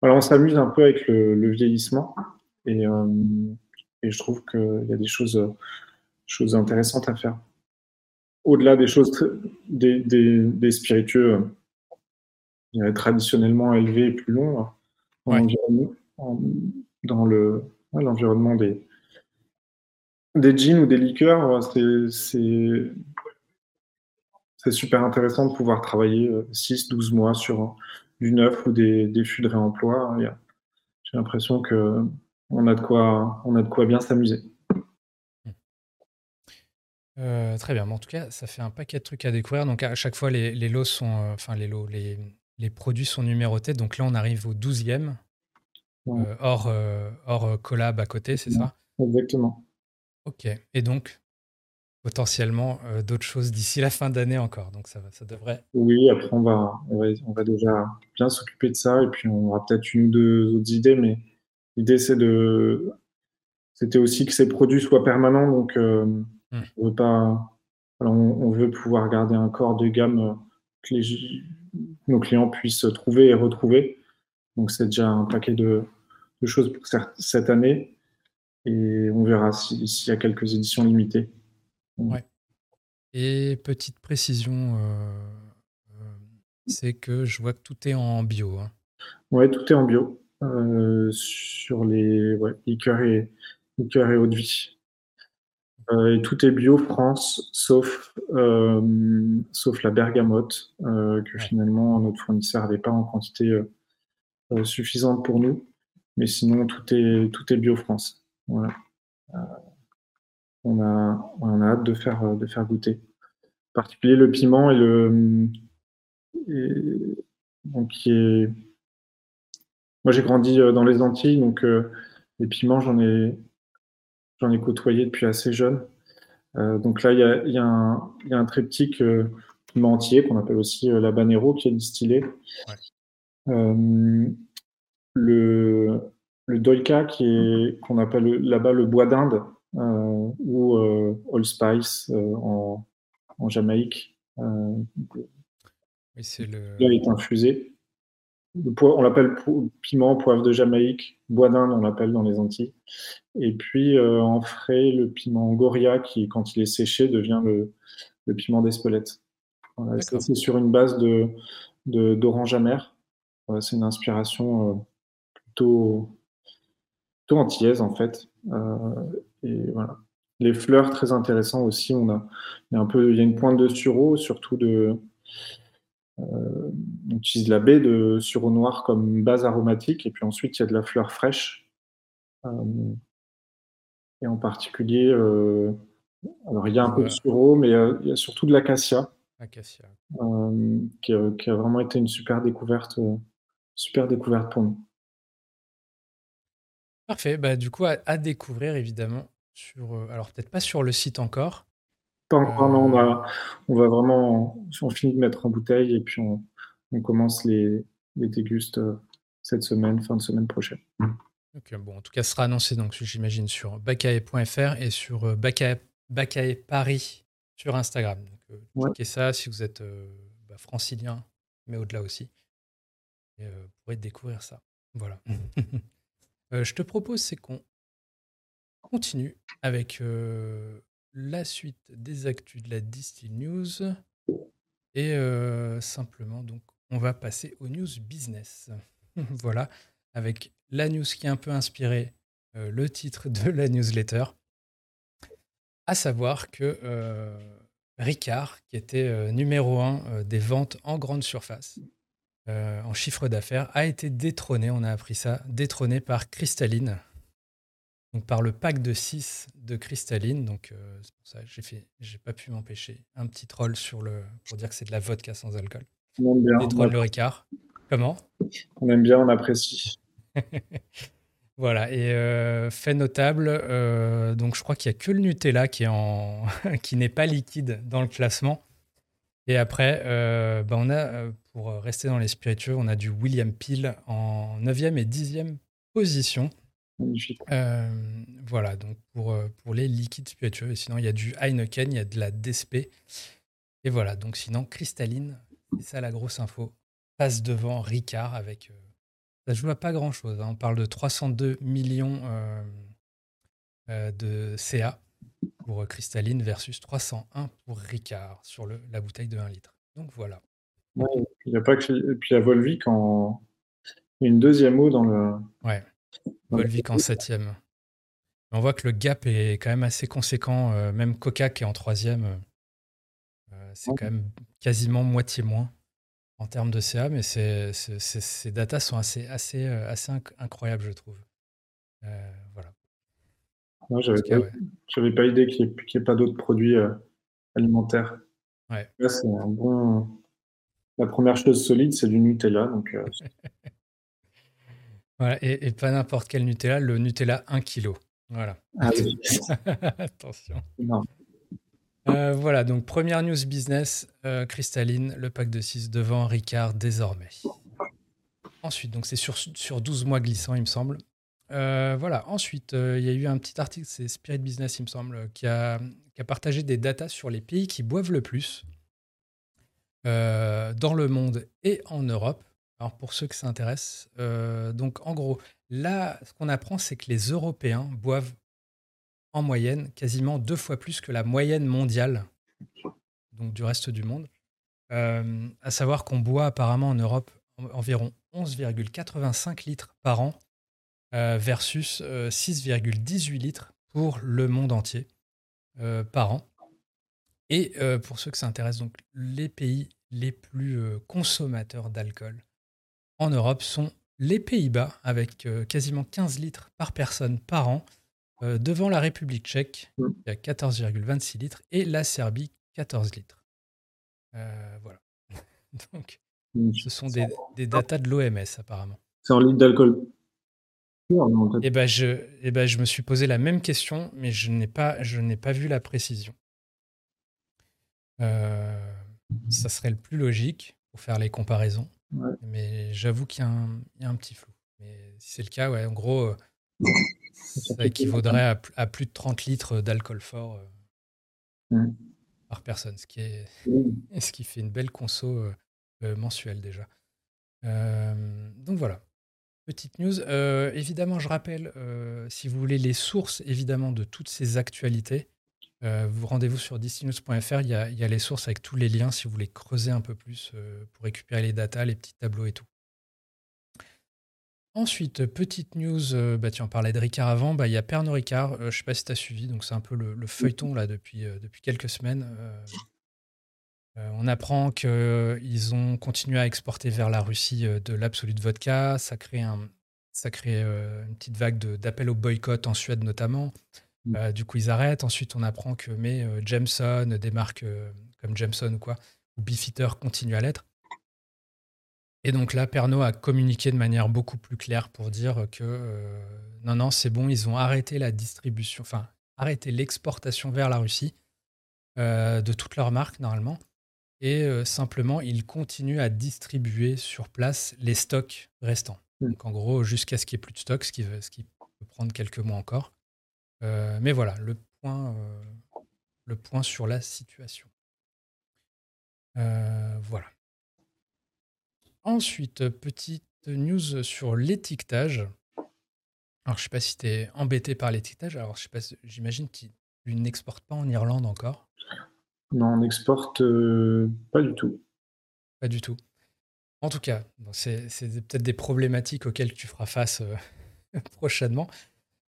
voilà, on s'amuse un peu avec le, le vieillissement. Et, et je trouve qu'il y a des choses, choses intéressantes à faire. Au-delà des choses, des, des, spiritueux traditionnellement élevés et plus longs, dans le, l'environnement des, des jeans ou des liqueurs, c'est c'est super intéressant de pouvoir travailler 6-12 mois sur du neuf ou des, des fûts de réemploi. J'ai l'impression que on a de quoi, on a de quoi bien s'amuser. Euh, très bien. en tout cas, ça fait un paquet de trucs à découvrir. Donc, à chaque fois, les, lots sont. Euh, enfin, les lots, les, les, produits sont numérotés. Donc là, on arrive au 12e, euh, hors, hors collab à côté, c'est ça? Exactement. Ok. Et donc, potentiellement, d'autres choses d'ici la fin d'année encore. Donc, ça, ça devrait. Oui, après, on va, on va, on va déjà bien s'occuper de ça. Et puis, on aura peut-être une ou deux autres idées. Mais L'idée, c'est de, c'était aussi que ces produits soient permanents. Donc, euh, hmm. on veut pas, on, veut pouvoir garder un corps de gamme euh, que nos clients puissent trouver et retrouver. Donc, c'est déjà un paquet de, choses pour cette année. Et on verra s'il y a quelques éditions limitées. Ouais. Et petite précision, euh, c'est que je vois que tout est en bio. Hein. Oui, tout est en bio. Euh, sur les ouais, liqueurs et, liqueurs et eau de vie. Euh, et tout est bio France, sauf, euh, sauf la bergamote, que finalement notre fournisseur n'avait pas en quantité suffisante pour nous. Mais sinon, tout est, tout est bio France. Voilà. On, a, on a hâte de faire, de faire goûter. En particulier le piment et le. donc, qui est moi, j'ai grandi euh, dans les Antilles, donc euh, les piments, j'en ai, j'en ai côtoyé depuis assez jeune. Euh, donc là, il y a, y, a y a, un triptyque piment entier qu'on appelle aussi la banero qui est distillé. le, le doika qui est qu'on appelle là-bas le bois d'Inde ou allspice en, en, Jamaïque. Oui, c'est le... Là, il est infusé on l'appelle piment, poivre de Jamaïque, bois d'Inde, on l'appelle dans les Antilles. Et puis euh, en frais, le piment Goria, qui, quand il est séché, devient le, piment d'Espelette. c'est sur une base de, d'orange amer. c'est une inspiration euh, plutôt, plutôt antillaise, en fait. Euh, et voilà. Les fleurs, très intéressant aussi. On a, il y a un peu, il y a une pointe de sureau, surtout de, euh, on utilise la baie de sureau noir comme base aromatique, et puis ensuite il y a de la fleur fraîche. Euh, et en particulier, alors il y a un peu de sureau, mais il y a surtout de l'acacia. Qui, qui, a vraiment été une super découverte, super découverte pour nous. Parfait, bah, du coup à, découvrir évidemment sur, alors peut-être pas sur le site encore, pas encore, non. On va, on va vraiment, on finit de mettre en bouteille et puis on, on commence les, les dégustes euh, cette semaine, fin de semaine prochaine. Ok, bon, en tout cas, ce sera annoncé, donc j'imagine, sur bacae.fr et sur euh, Bacae, Paris sur Instagram. Donc, euh, ça si vous êtes bah, francilien, mais au-delà aussi. Et, vous pourrez découvrir ça. Voilà. je te propose, c'est qu'on continue avec la suite des actus de la Distill News. Et euh, simplement, donc, on va passer aux news business. voilà, avec la news qui a un peu inspiré euh, le titre de la newsletter. À savoir que euh, Ricard, qui était numéro un des ventes en grande surface, en chiffre d'affaires a été détrôné, on a appris ça, détrôné par Cristalline. Donc par le pack de 6 de Cristalline. Donc c'est pour ça que j'ai fait, j'ai pas pu m'empêcher. Un petit troll sur le, pour dire que c'est de la vodka sans alcool. On aime bien. le Ricard. Comment? On aime bien, on apprécie. Voilà, et euh, fait notable, euh, donc je crois qu'il n'y a que le Nutella qui est en qui n'est pas liquide dans le classement. Et après, euh, bah, on a, pour rester dans les spiritueux, on a du William Peel en 9e et 10e position. voilà, donc pour, pour les liquides spiritueux. Et sinon, il y a du Heineken, il y a de la DSP. Et voilà, donc sinon, cristalline, c'est ça la grosse info, passe devant Ricard avec ça joue à pas grand-chose. Hein. On parle de 302 millions euh, euh, de CA pour euh, Cristalline versus 301 pour Ricard sur le, la bouteille de 1 litre. Donc voilà. il y a pas que... Et puis il y a Volvic en une deuxième eau dans le. Ouais. Volvic en septième. On voit que le gap est quand même assez conséquent. même Coca qui est en troisième, c'est quand même quasiment moitié moins en termes de CA, mais ces datas sont assez, assez, euh, assez incroyables, je trouve. Euh, Moi, j'avais pas, pas, idée qu'il n'y ait, pas d'autres produits euh, alimentaires. Ouais. c'est un bon. La première chose solide, c'est du Nutella. Donc, voilà, et, pas n'importe quel Nutella, le Nutella 1 kg. Voilà. Ah Attention. Non. Euh, voilà, donc première news business, euh, Cristalline, le pack de 6 devant Ricard désormais. Ensuite, donc c'est sur, sur 12 mois glissants, il me semble. Euh, voilà, ensuite, il y a eu un petit article, c'est Spirit Business, il me semble, qui a, partagé des datas sur les pays qui boivent le plus dans le monde et en Europe. Alors pour ceux que ça intéresse, donc en gros, là, ce qu'on apprend, c'est que les Européens boivent en moyenne quasiment deux fois plus que la moyenne mondiale, donc du reste du monde. Euh, à savoir qu'on boit apparemment en Europe environ 11,85 litres par an euh, versus 6,18 euh, litres pour le monde entier par an. Et pour ceux que ça intéresse, donc les pays les plus consommateurs d'alcool en Europe sont les Pays-Bas avec quasiment 15 litres par personne par an euh, devant la République tchèque, mm. il y a 14,26 litres, et la Serbie, 14 litres. Euh, voilà. Donc, mm. ce sont des, des datas de l'OMS, apparemment. C'est en litres d'alcool eh ben, je, eh ben, je me suis posé la même question, mais je n'ai pas, je n'ai pas vu la précision. Euh, ça serait le plus logique pour faire les comparaisons. Mais j'avoue qu'il y, y, a un petit flou. Mais si c'est le cas, ouais, en gros, ça équivaudrait à, à, plus de 30 litres d'alcool fort euh, par personne, ce qui, est, ce qui fait une belle conso euh, euh, mensuelle déjà. donc voilà. Petite news. évidemment, je rappelle, si vous voulez les sources évidemment de toutes ces actualités, vous rendez-vous sur dcnews.fr. Il, y a, les sources avec tous les liens si vous voulez creuser un peu plus pour récupérer les datas, les petits tableaux et tout. Ensuite, petite news, euh, bah, tu en parlais de Ricard avant, bah, il y a Pernod Ricard, euh, je ne sais pas si tu as suivi, donc c'est un peu le, feuilleton là euh, depuis quelques semaines. On apprend qu'ils ont continué à exporter vers la Russie de l'Absolute Vodka, ça crée, un, ça crée une petite vague d'appels au boycott en Suède notamment. Mm. du coup, ils arrêtent. Ensuite, on apprend que mais Jameson, des marques comme Jameson ou quoi, ou Beefeater continuent à l'être. Et donc là, Pernod a communiqué de manière beaucoup plus claire pour dire que euh, non, non, c'est bon, ils ont arrêté la distribution, enfin, arrêté l'exportation vers la Russie euh, de toutes leurs marques normalement. Et euh, simplement, ils continuent à distribuer sur place les stocks restants. Hmm. Donc en gros, jusqu'à ce qu'il n'y ait plus de stocks, ce qui, ce qui peut prendre quelques mois encore. mais voilà, le point, le point sur la situation. voilà. Ensuite, petite news sur l'étiquetage. Alors, je ne sais pas si tu es embêté par l'étiquetage. Alors, je sais pas, j'imagine que tu n'exportes pas en Irlande encore. Non, on n'exporte euh, pas du tout. Pas du tout. En tout cas, c'est peut-être des problématiques auxquelles tu feras face euh, prochainement.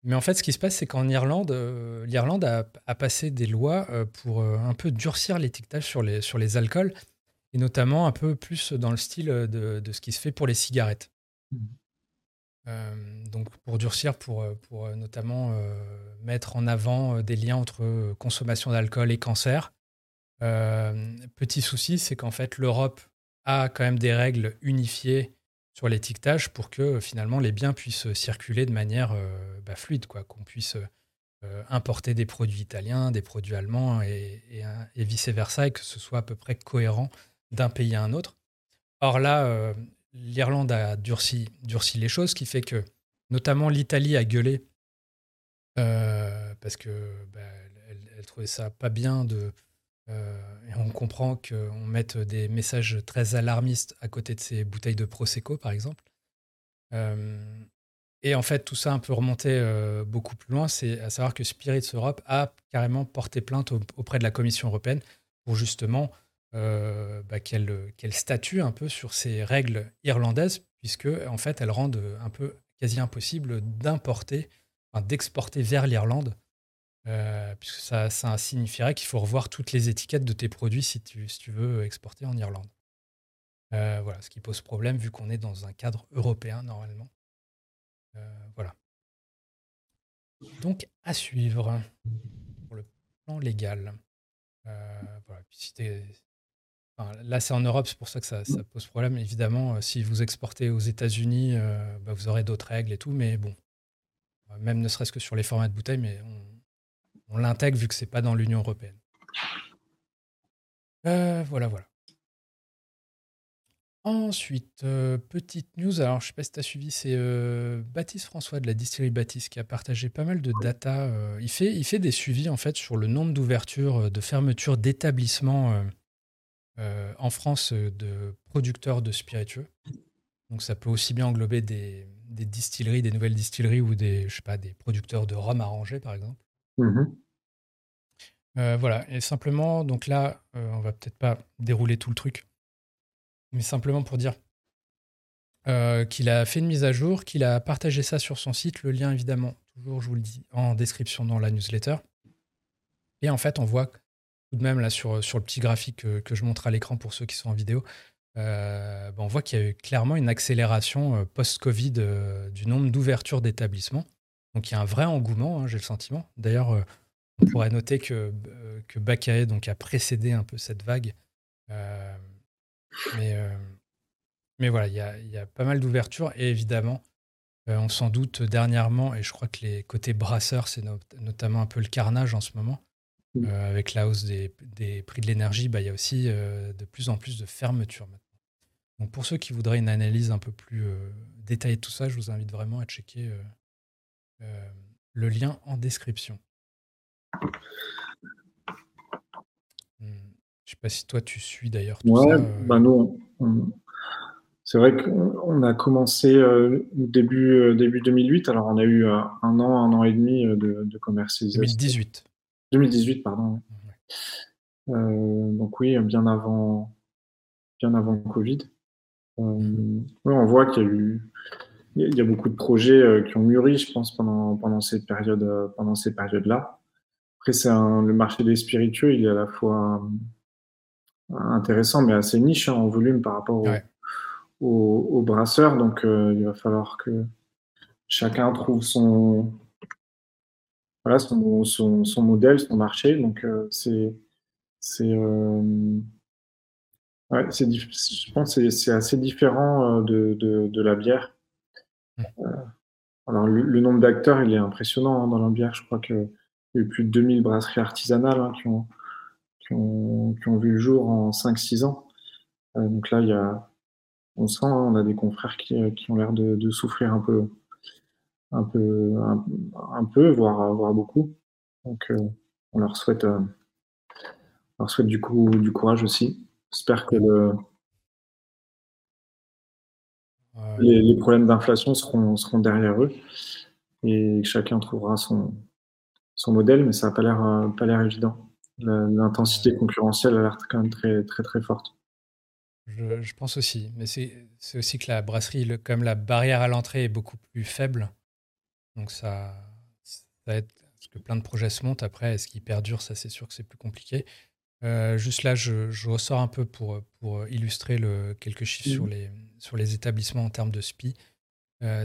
Mais en fait, ce qui se passe, c'est qu'en Irlande, euh, l'Irlande a, passé des lois pour un peu durcir l'étiquetage sur les, sur les alcools et notamment un peu plus dans le style de, ce qui se fait pour les cigarettes. Mmh. donc pour durcir, pour, pour notamment mettre en avant des liens entre consommation d'alcool et cancer. Petit souci, c'est qu'en fait l'Europe a quand même des règles unifiées sur l'étiquetage pour que finalement les biens puissent circuler de manière bah, fluide, quoi, qu'on puisse euh, importer des produits italiens, des produits allemands et, vice-versa, et que ce soit à peu près cohérent d'un pays à un autre. Or là, euh, l'Irlande a durci, durci les choses, ce qui fait que notamment l'Italie a gueulé euh, parce que bah, elle, trouvait ça pas bien de. Et on comprend qu'on mette des messages très alarmistes à côté de ces bouteilles de Prosecco, par exemple. Et en fait, tout ça un peu remonté euh, beaucoup plus loin, c'est à savoir que Spirits Europe a carrément porté plainte auprès de la Commission européenne pour justement euh, bah, qu'elle statue un peu sur ces règles irlandaises, puisque en fait, elles rendent un peu quasi impossible d'importer, d'exporter vers l'Irlande, euh, puisque ça, ça signifierait qu'il faut revoir toutes les étiquettes de tes produits si tu, si tu veux exporter en Irlande. voilà, ce qui pose problème vu qu'on est dans un cadre européen normalement. Euh, voilà. Donc, à suivre pour le plan légal. Euh, là, c'est en Europe, c'est pour ça que ça, pose problème. Évidemment, euh, si vous exportez aux États-Unis, bah, vous aurez d'autres règles et tout, mais bon, même ne serait-ce que sur les formats de bouteilles, mais on, l'intègre vu que c'est pas dans l'Union européenne. voilà, voilà. Ensuite, euh, petite news, alors je sais pas si tu as suivi, c'est euh, Baptiste François de la distillerie Baptiste qui a partagé pas mal de data. Euh, il, fait, des suivis en fait sur le nombre d'ouvertures, de fermetures d'établissements en France de producteurs de spiritueux. Donc ça peut aussi bien englober des, distilleries, des nouvelles distilleries ou des, des producteurs de rhum arrangé par exemple. Mmh voilà, et simplement, donc là, on va peut-être pas dérouler tout le truc mais simplement pour dire euh, qu'il a fait une mise à jour, qu'il a partagé ça sur son site. Le lien, évidemment, toujours, je vous le dis, en description dans la newsletter. Et en fait, on voit tout de même là sur, le petit graphique que, je montre à l'écran pour ceux qui sont en vidéo, euh, ben, on voit qu'il y a eu clairement une accélération euh, post-Covid du nombre d'ouvertures d'établissements. Donc il y a un vrai engouement, hein, j'ai le sentiment. D'ailleurs, on pourrait noter que, que Bakae donc, a précédé un peu cette vague. Mais, euh, mais voilà, il y a, y a, pas mal d'ouvertures et évidemment, euh, on s'en doute dernièrement, et je crois que les côtés brasseurs, c'est notamment un peu le carnage en ce moment. Euh, avec la hausse des, des prix de l'énergie, bah, il y a aussi de plus en plus de fermetures maintenant. Donc pour ceux qui voudraient une analyse un peu plus détaillée de tout ça, je vous invite vraiment à checker le lien en description. Je sais pas si toi tu suis d'ailleurs tout ouais, Ben nous, c'est vrai qu'on a commencé euh, début, euh, début 2008, alors on a eu un an, un an et demi de, de commercialisation. 2018. 2018, pardon. donc oui, bien avant, bien avant le Covid. on voit qu'il y a eu il y a beaucoup de projets qui ont mûri, je pense, pendant, pendant ces périodes, pendant ces périodes-là. Après, c'est le marché des spiritueux, il est à la fois intéressant, mais assez niche hein, en volume par rapport aux brasseurs. Donc, euh, il va falloir que chacun trouve son, voilà, son, son, modèle, son marché. Donc, euh, c'est, c'est, euh, ouais, c'est, je pense que c'est assez différent de, de, de la bière. Mmh. alors, le, nombre d'acteurs, il est impressionnant hein, dans la. Je crois qu'il y a eu plus de 2000 brasseries artisanales hein, qui ont vu le jour en 5-6 ans. Euh, donc là, il y a, on sent, hein, on a des confrères qui, euh, ont l'air de, souffrir un peu, un peu, un, peu, voire, beaucoup. Donc, euh, on leur souhaite, du courage aussi. J'espère que les, problèmes d'inflation seront, derrière eux et chacun trouvera son, modèle, mais ça n'a pas l'air pas l'air évident. L'intensité concurrentielle a l'air quand même très, très, très forte. Je, pense aussi. Mais c'est aussi que la brasserie, comme la barrière à l'entrée est beaucoup plus faible. Donc ça, ça aide. Parce que plein de projets se montent après. Est-ce qu'ils perdurent? Ça, c'est sûr que c'est plus compliqué. Juste là, je, ressors un peu pour, pour illustrer le, quelques chiffres sur, mmh. les, sur les établissements en termes de SPI.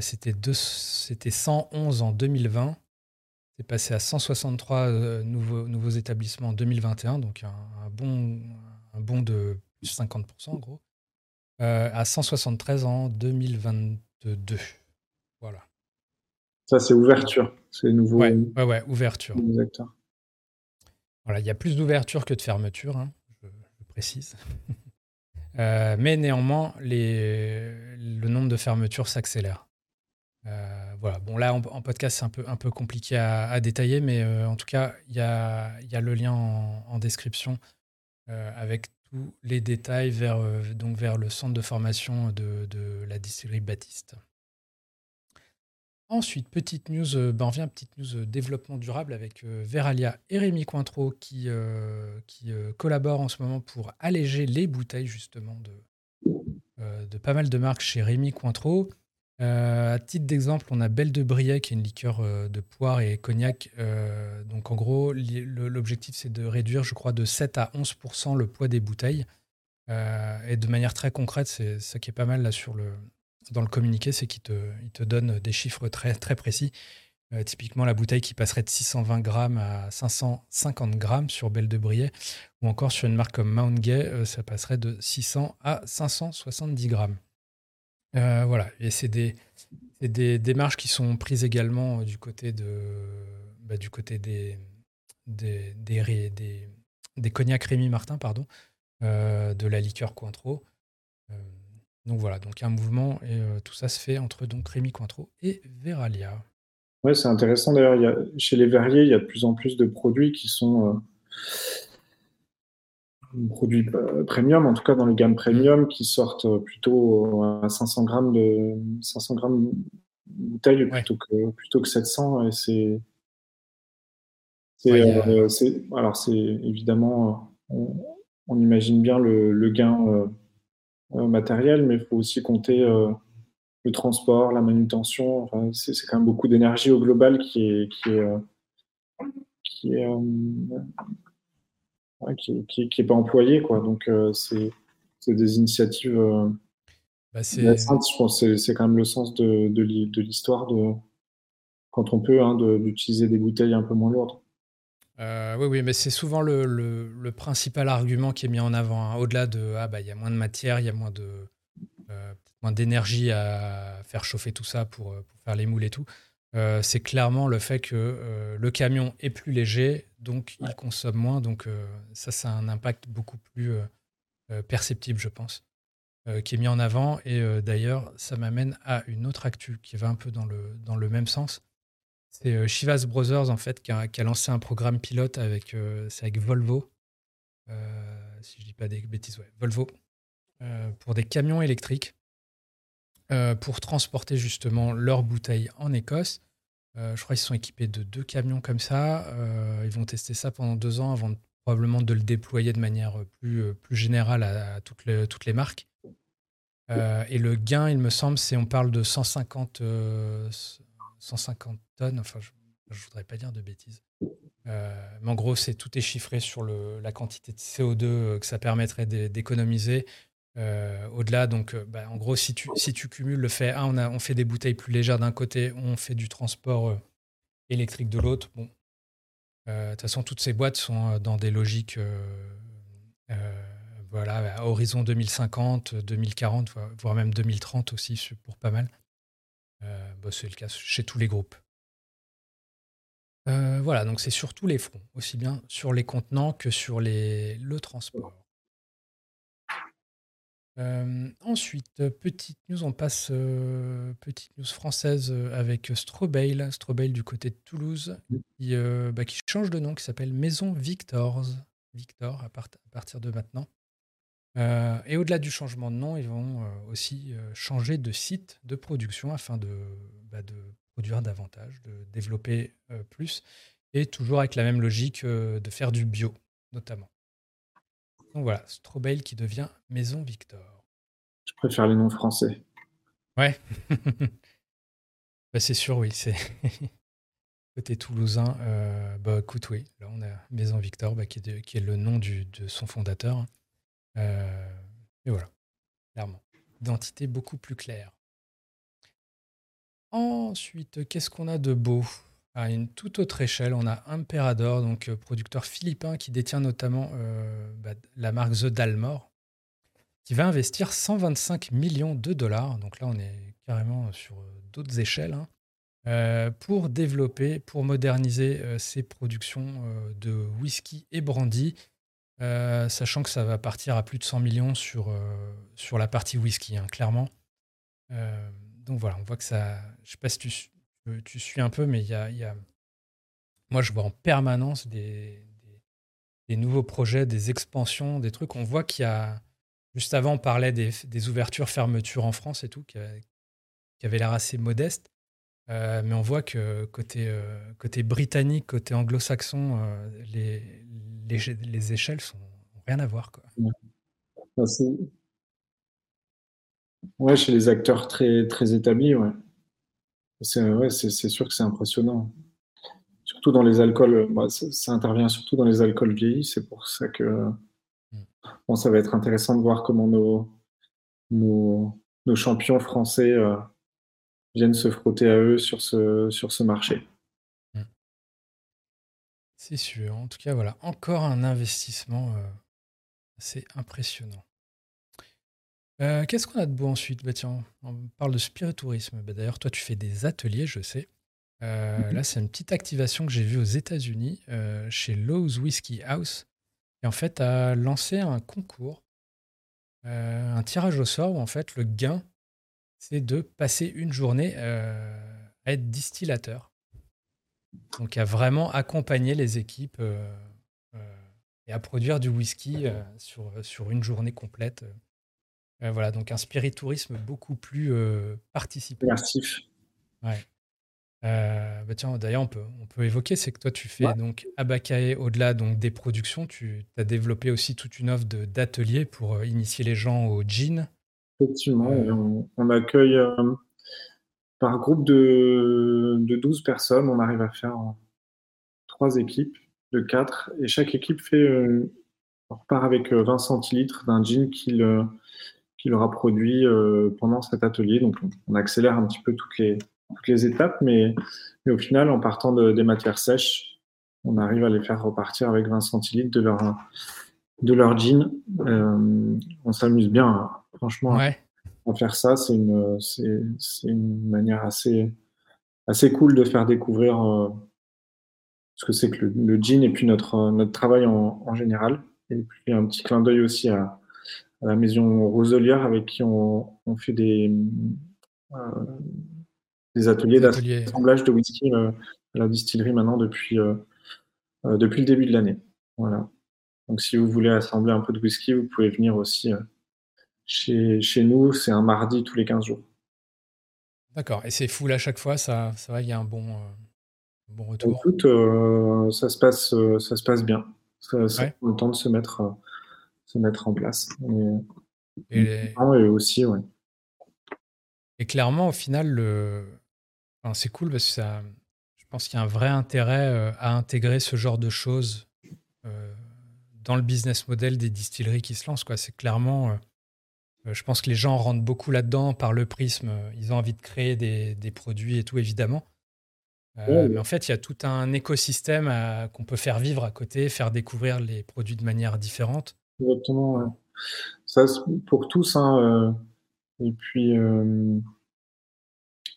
c'était, c'était 111 en 2020. C'est passé à 163 nouveaux, nouveaux établissements en 2021, donc un, bon, un bon de plus 50% en gros. à 173 en 2022. Voilà. Ça, c'est ouverture. C'est nouveau. Ouais, ouais, ouverture. Voilà, il y a plus d'ouverture que de fermeture, hein, je, précise. Euh, mais néanmoins, le nombre de fermetures s'accélère. Euh, voilà. Bon, là, en, podcast, c'est un peu, compliqué à, détailler, mais euh, en tout cas, il y a, y a, le lien en, description avec tous les détails vers, donc vers le centre de formation de, de la distillerie Baptiste. Ensuite, petite news, euh, ben vient petite news euh, développement durable avec euh, Veralia et Rémi Cointreau qui, qui collaborent en ce moment pour alléger les bouteilles justement de, de pas mal de marques chez Rémi Cointreau. à titre d'exemple, on a Belle de Briey qui est une liqueur de poire et cognac. donc en gros, l'objectif c'est de réduire, je crois, de 7 à 11% le poids des bouteilles. et de manière très concrète, c'est ça qui est pas mal là sur le, dans le communiqué, c'est qu'il te, donne des chiffres très, précis. Euh, typiquement, la bouteille qui passerait de 620 grammes à 550 grammes sur Belle de Briey, ou encore sur une marque comme Mount Gay, euh, ça passerait de 600 à 570 grammes. Euh, voilà, et c'est des, démarches qui sont prises également du côté, bah, des, des, cognacs Rémi Martin, pardon, de la liqueur Cointreau. Donc voilà, donc un mouvement et euh, tout ça se fait entre donc Rémi Cointreau et Veralia. Oui, c'est intéressant d'ailleurs. Chez les verriers, il y a de plus en plus de produits qui sont euh, produits euh, premium, en tout cas dans les gammes premium, qui sortent plutôt à 500 grammes de 500 grammes bouteille plutôt que plutôt que 700. Et c'est alors c'est évidemment on, imagine bien le gain euh, matériel, mais il faut aussi compter euh, le transport, la manutention. c'est quand même beaucoup d'énergie au global qui est, qui est, euh, qui est, qui, qui, est pas employé quoi. Donc c'est des initiatives bah c'est je pense. C'est quand même le sens de, de, l'histoire de quand on peut hein, d'utiliser des bouteilles un peu moins lourdes euh, oui, oui, mais c'est souvent le, le, principal argument qui est mis en avant. Hein. Au-delà de ah bah il y a moins de matière, il y a moins de euh, moins d'énergie à faire chauffer tout ça pour, euh, pour faire les moules et tout. c'est clairement le fait que le camion est plus léger, donc il consomme moins. Donc ça, ça a un impact beaucoup plus perceptible, je pense, qui est mis en avant. Et d'ailleurs, ça m'amène à une autre actu qui va un peu dans le, dans le même sens. C'est euh, Chivas Brothers en fait qui a, lancé un programme pilote avec, euh, avec Volvo, euh, si je dis pas des bêtises, Volvo, pour des camions électriques pour transporter justement leurs bouteilles en Écosse. je crois qu'ils sont équipés de deux camions comme ça. ils vont tester ça pendant deux ans avant probablement de le déployer de manière plus, générale à, toutes, les, toutes les marques. et le gain, il me semble, c'est on parle de 150, 150 tonnes, enfin je ne voudrais pas dire de bêtises. Euh, mais en gros, c'est tout est chiffré sur la quantité de CO2 euh, que ça permettrait d'économiser. Euh, au-delà, donc, bah, en gros, si tu, cumules le fait, on fait des bouteilles plus légères d'un côté, on fait du transport électrique de l'autre. Bon, de toute façon, toutes ces boîtes sont dans des logiques, voilà, à horizon 2050, 2040, voire même 2030 aussi pour pas mal. Euh, c'est le cas chez tous les groupes. Euh, voilà, donc c'est sur tous les fronts, aussi bien sur les contenants que sur le transport. Euh, ensuite, petite news, on passe petite news française avec Strobail, Strobail du côté de Toulouse, qui, bah, qui change de nom, qui s'appelle Maison Victors, Victor à partir de maintenant. Euh, et au-delà du changement de nom, ils vont euh, aussi euh, changer de site de production afin de, bah, de produire davantage, de développer plus, et toujours avec la même logique de faire du bio, notamment. Donc voilà, Strobail qui devient Maison Victor. Je préfère les noms français. Ouais. bah, c'est sûr, oui. C'est Côté toulousain, bah écoute, oui, là on a Maison Victor, bah, qui, est le nom de son fondateur. Et voilà, clairement. Identité beaucoup plus claire. Ensuite, qu'est-ce qu'on a de beau? À une toute autre échelle, on a Imperador, donc producteur philippin qui détient notamment bah, la marque The Dalmor, qui va investir 125 millions de dollars. Donc là, on est carrément sur d'autres échelles. Hein. Euh, pour développer, pour moderniser euh, ses productions euh, de whisky et brandy, sachant que ça va partir à plus de 100 millions sur, sur la partie whisky, hein, clairement. donc voilà, on voit que ça. Je sais pas si tu, tu suis un peu, mais il y a, y a, Moi, je vois en permanence des, des, nouveaux projets, des expansions, des trucs. On voit qu'il y a. Juste avant, on parlait des, des ouvertures, fermetures en France et tout, qui, qui avaient l'air assez modestes. Euh, mais on voit que côté, euh, côté britannique, côté anglo-saxon, euh, les, les, les, échelles sont rien à voir. Quoi. Ouais, chez les acteurs très, très établis, ouais. C'est ouais, sûr que c'est impressionnant. Surtout dans les alcools, bah, ça, intervient surtout dans les alcools vieillis, c'est pour ça que mm. bon, ça va être intéressant de voir comment nos, nos, nos champions français viennent se frotter à eux sur ce, sur ce marché. Mm. C'est sûr. En tout cas, voilà, encore un investissement euh, assez impressionnant. Euh, qu'est-ce qu'on a de beau ensuite? Bah, tiens, On parle de spiritourisme. Bah, D'ailleurs, toi, tu fais des ateliers, je sais. Euh, mm-hmm. Là, c'est une petite activation que j'ai vue aux États-Unis chez Lowe's Whiskey House. Et en fait, a lancé un concours, un tirage au sort où en fait le gain c'est de passer une journée euh, à être distillateur. Donc à vraiment accompagner les équipes euh, euh, et à produire du whisky sur, sur une journée complète. voilà, donc un spiritourisme beaucoup plus participatif. Ouais. bah tiens, d'ailleurs, on peut, on peut évoquer, c'est que toi, tu fais donc Abacae, au-delà donc des productions, tu as développé aussi toute une offre d'ateliers pour initier les gens au gin, Effectivement, on, accueille euh, par groupe de, de 12 personnes, on arrive à faire trois équipes de quatre, et chaque équipe fait, euh, on repart avec 20 euh, centilitres d'un gin qu'il qu'il aura produit pendant cet atelier. Donc on, accélère un petit peu toutes les, toutes les étapes, mais, mais au final, en partant de, des matières sèches, on arrive à les faire repartir avec 20 centilitres de leur, de leur gin. on s'amuse bien. Franchement, à faire ça, c'est une, c'est, une manière assez, assez cool de faire découvrir euh, ce que c'est que le, le, gin et puis notre, notre travail en, en, général. Et puis un petit clin d'œil aussi à, la maison Roselière avec qui on, on fait des, euh, des ateliers d'assemblage de whisky euh, à la distillerie maintenant depuis, depuis le début de l'année. Voilà. Donc si vous voulez assembler un peu de whisky, vous pouvez venir aussi chez, chez nous, c'est un mardi tous les 15 jours. D'accord. Et c'est full à chaque fois, ça, ça va, il y a un bon, euh, bon retour Écoute, euh, ça, se passe, euh, ça se passe bien. Ça, ça prend le temps de se mettre, se mettre en place. Et, aussi, ouais. Et clairement, au final, le... c'est cool parce que ça, je pense qu'il y a un vrai intérêt à intégrer ce genre de choses dans le business model des distilleries qui se lancent. C'est clairement euh, je pense que les gens rentrent beaucoup là-dedans par le prisme. Ils ont envie de créer des, des produits et tout, évidemment. Euh, mais en fait, il y a tout un écosystème qu'on peut faire vivre à côté, faire découvrir les produits de manière différente. Exactement. Ça, pour tous. Hein, euh, et puis,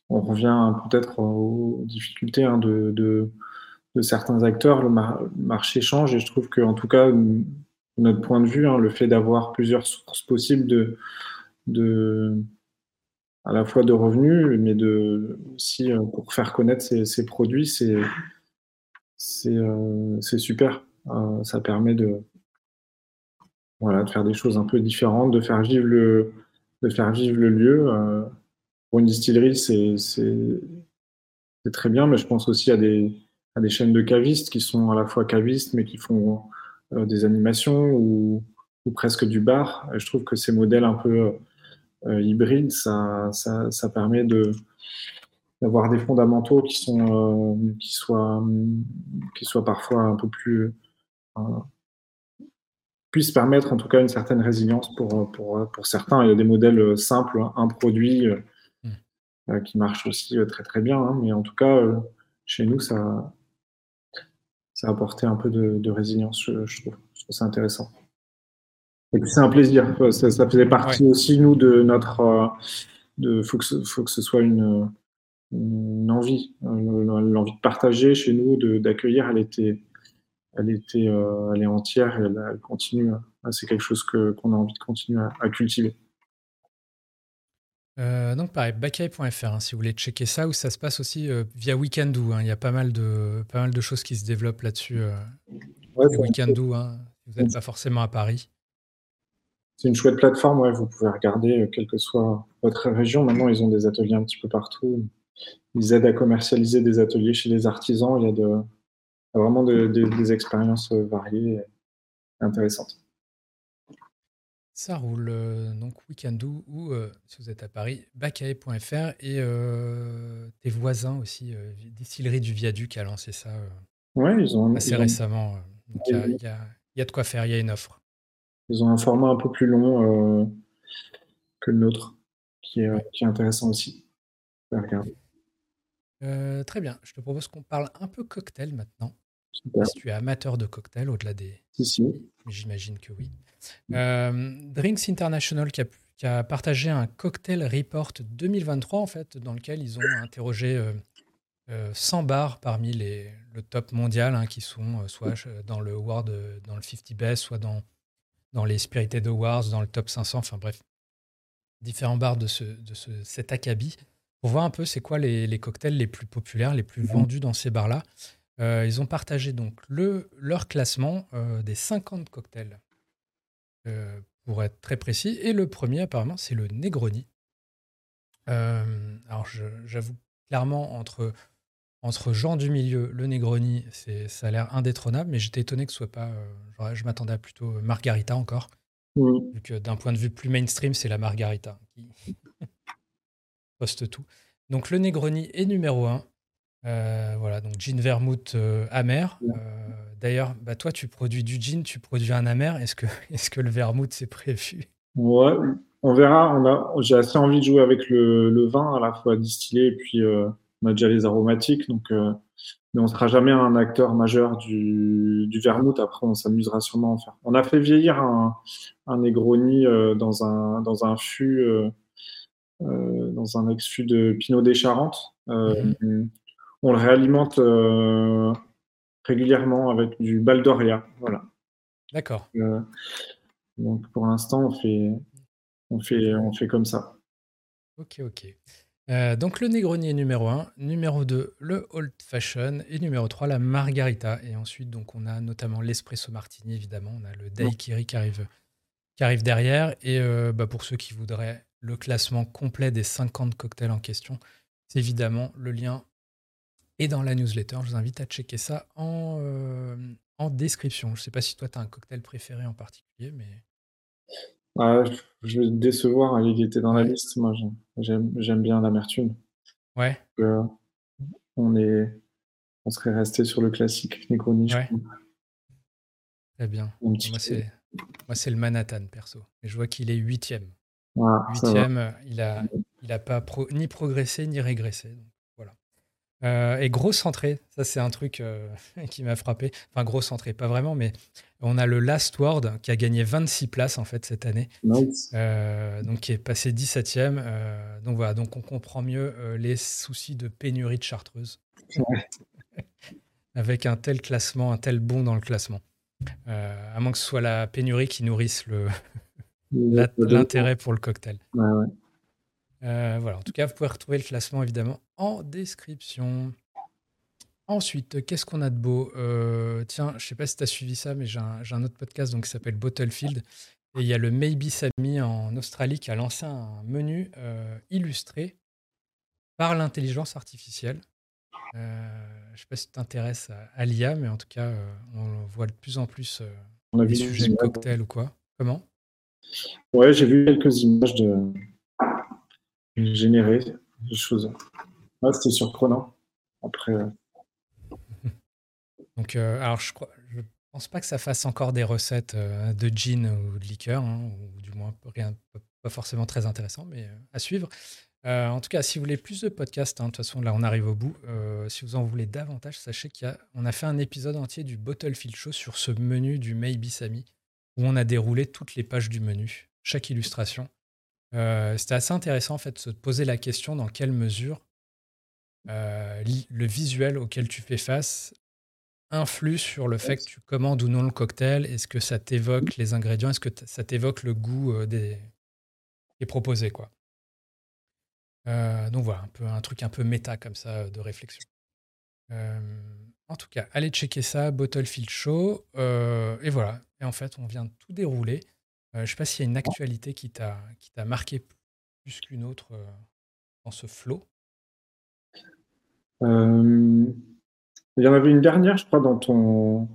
on revient peut-être aux difficultés hein, de, de, de, certains acteurs. Le, marché change et je trouve qu'en tout cas, notre point de vue, hein, le fait d'avoir plusieurs sources possibles de, à la fois de revenus, mais de, aussi euh, pour faire connaître ces, produits, c'est euh, c'est super. Euh, ça permet de, voilà, de faire des choses un peu différentes, de faire vivre le, de faire vivre le lieu. pour une distillerie, c'est très bien, mais je pense aussi à des, à des chaînes de cavistes qui sont à la fois cavistes, mais qui font euh, des animations ou, presque du bar. je trouve que ces modèles un peu euh, hybrides, ça, ça, permet de, d'avoir des fondamentaux qui sont qui soient qui soient parfois un peu plus puissent permettre en tout cas une certaine résilience pour, pour, pour certains. Il y a des modèles simples, un produit mmh. qui marche aussi très très bien, hein, mais en tout cas, chez nous, ça, ça a apporté un peu de, résilience, je, trouve. Je trouve ça intéressant. Et puis c'est un plaisir. Ça, faisait partie aussi, nous, de notre. Euh, de, faut, que ce, faut que ce soit une, envie, euh, l'envie de partager chez nous, d'accueillir. Elle était, elle était, euh, elle est entière et elle, continue. C'est quelque chose qu'on a envie de continuer à cultiver. Euh, donc pareil, backeye.fr hein, si vous voulez checker ça, ou ça se passe aussi euh, via Weekendoo. Hein. il y a pas mal, de, pas mal de choses qui se développent là-dessus. Euh, Weekendoo, hein, vous n'êtes pas forcément à Paris. C'est une chouette plateforme, ouais, vous pouvez regarder quelle que soit votre région. Maintenant, ils ont des ateliers un petit peu partout. Ils aident à commercialiser des ateliers chez les artisans. Il y a, de, vraiment des expériences variées et intéressantes. Ça roule. Euh, donc, Weekendoo ou, euh, si vous êtes à Paris, bacae.fr et euh, tes voisins aussi, Distillerie du Viaduc a lancé ça ouais, ils ont, assez récemment. Donc, il y, a, de quoi faire, il y a une offre. Ils ont un format un peu plus long que le nôtre, qui est, qui est intéressant aussi. très bien. Je te propose qu'on parle un peu cocktail maintenant. Si tu es amateur de cocktail, au-delà des. Si, si. J'imagine que oui. Euh, Drinks International qui a, partagé un cocktail report 2023 en fait, dans lequel ils ont interrogé 100 euh, euh, bars parmi les, le top mondial hein, qui sont soit dans le World, dans le 50 Best, soit dans, dans les Spirited Awards, dans le top 500, enfin bref, différents bars de, ce, de ce, cet acabit pour voir un peu c'est quoi les, les, cocktails les plus populaires, les plus vendus dans ces bars-là. Ils ont partagé donc le, leur classement des 50 cocktails euh, pour être très précis. Et le premier, apparemment, c'est le Negroni. Euh, alors, j'avoue clairement, entre, entre gens du milieu, le Negroni, ça a l'air indétrônable, mais j'étais étonné que ce soit pas. Euh, je m'attendais à plutôt Margarita encore. Vu que d'un point de vue plus mainstream, c'est la Margarita qui poste tout. Donc, le Negroni est numéro 1. Voilà, donc gin vermouth amer. D'ailleurs, bah toi, tu produis du gin, tu produis un amer. Est-ce que, est que le vermouth, c'est prévu? Ouais, on verra. On a, j'ai assez envie de jouer avec le, vin, à la fois distillé, et puis euh, on a déjà les aromatiques. Donc, euh, mais on ne sera jamais un acteur majeur du, du vermouth. Après, on s'amusera sûrement à en faire. On a fait vieillir un, un Negroni euh, dans, un, dans un fût, dans un ex-fût de Pinot des Charentes. Mm-hmm. On le réalimente régulièrement avec du Baldoria. Voilà. D'accord. Euh, donc pour l'instant, on fait, on, fait, on fait comme ça. Ok, ok. Euh, donc le Negroni est numéro 1, numéro 2 le Old Fashion et numéro 3 la Margarita. Et ensuite donc on a notamment l'espresso martini évidemment, on a le Daiquiri qui arrive, qui arrive derrière. Et euh, bah, pour ceux qui voudraient le classement complet des 50 cocktails en question, c'est évidemment le lien et dans la newsletter. Je vous invite à checker ça en, euh, en description. Je ne sais pas si toi, tu as un cocktail préféré en particulier, mais. je vais te décevoir, hein, il était dans la liste. Moi, j'aime bien l'amertume. Ouais. Euh, on, est, on serait resté sur le classique Negroni. Ouais. Très bien. Moi, c'est le Manhattan, perso. Et je vois qu'il est huitième. huitième, il n'a il a pas ni progressé ni régressé. Euh, et gros centré, ça c'est un truc euh, qui m'a frappé. Enfin, gros centré, pas vraiment, mais on a le Last Word qui a gagné 26 places en fait cette année. Euh, donc qui est passé 17ème. donc voilà, donc on comprend mieux les soucis de pénurie de chartreuse. Avec un tel classement, un tel bon dans le classement. à moins que ce soit la pénurie qui nourrisse l'intérêt pour le cocktail. Ouais, ouais. Euh, voilà, en tout cas, vous pouvez retrouver le classement évidemment en description. Ensuite, qu'est-ce qu'on a de beau? Euh, Tiens, je sais pas si tu as suivi ça, mais j'ai un, autre podcast donc, qui s'appelle Bottlefield. Et il y a le Maybe Sami en Australie qui a lancé un menu euh, illustré par l'intelligence artificielle. je ne sais pas si tu t'intéresses à, l'IA, mais en tout cas, on voit de plus en plus des sujets de cocktail ou quoi. Comment? Ouais, j'ai vu quelques images de, générer des choses. c'était surprenant. Après. Donc, alors je crois, pense pas que ça fasse encore des recettes de gin ou de liqueur, hein, ou du moins rien, pas forcément très intéressant, mais à suivre. en tout cas, si vous voulez plus de podcasts, hein, de toute façon, là, on arrive au bout. si vous en voulez davantage, sachez qu'on a, fait un épisode entier du Bottlefield Show sur ce menu du Maybe Sammy, où on a déroulé toutes les pages du menu, chaque illustration. C'était assez intéressant, en fait, de se poser la question dans quelle mesure le visuel auquel tu fais face influe sur le fait que tu commandes ou non le cocktail Est-ce que ça t'évoque les ingrédients? Est-ce que ça t'évoque le goût des, qui est proposé quoi Donc voilà, un, peu, un truc un peu méta comme ça de réflexion. en tout cas, allez checker ça, Bottlefield Show. et voilà. Et en fait, on vient tout dérouler. Je ne sais pas s'il y a une actualité qui t'a marqué plus qu'une autre dans ce flow. Il y en avait une dernière, je crois, dans ton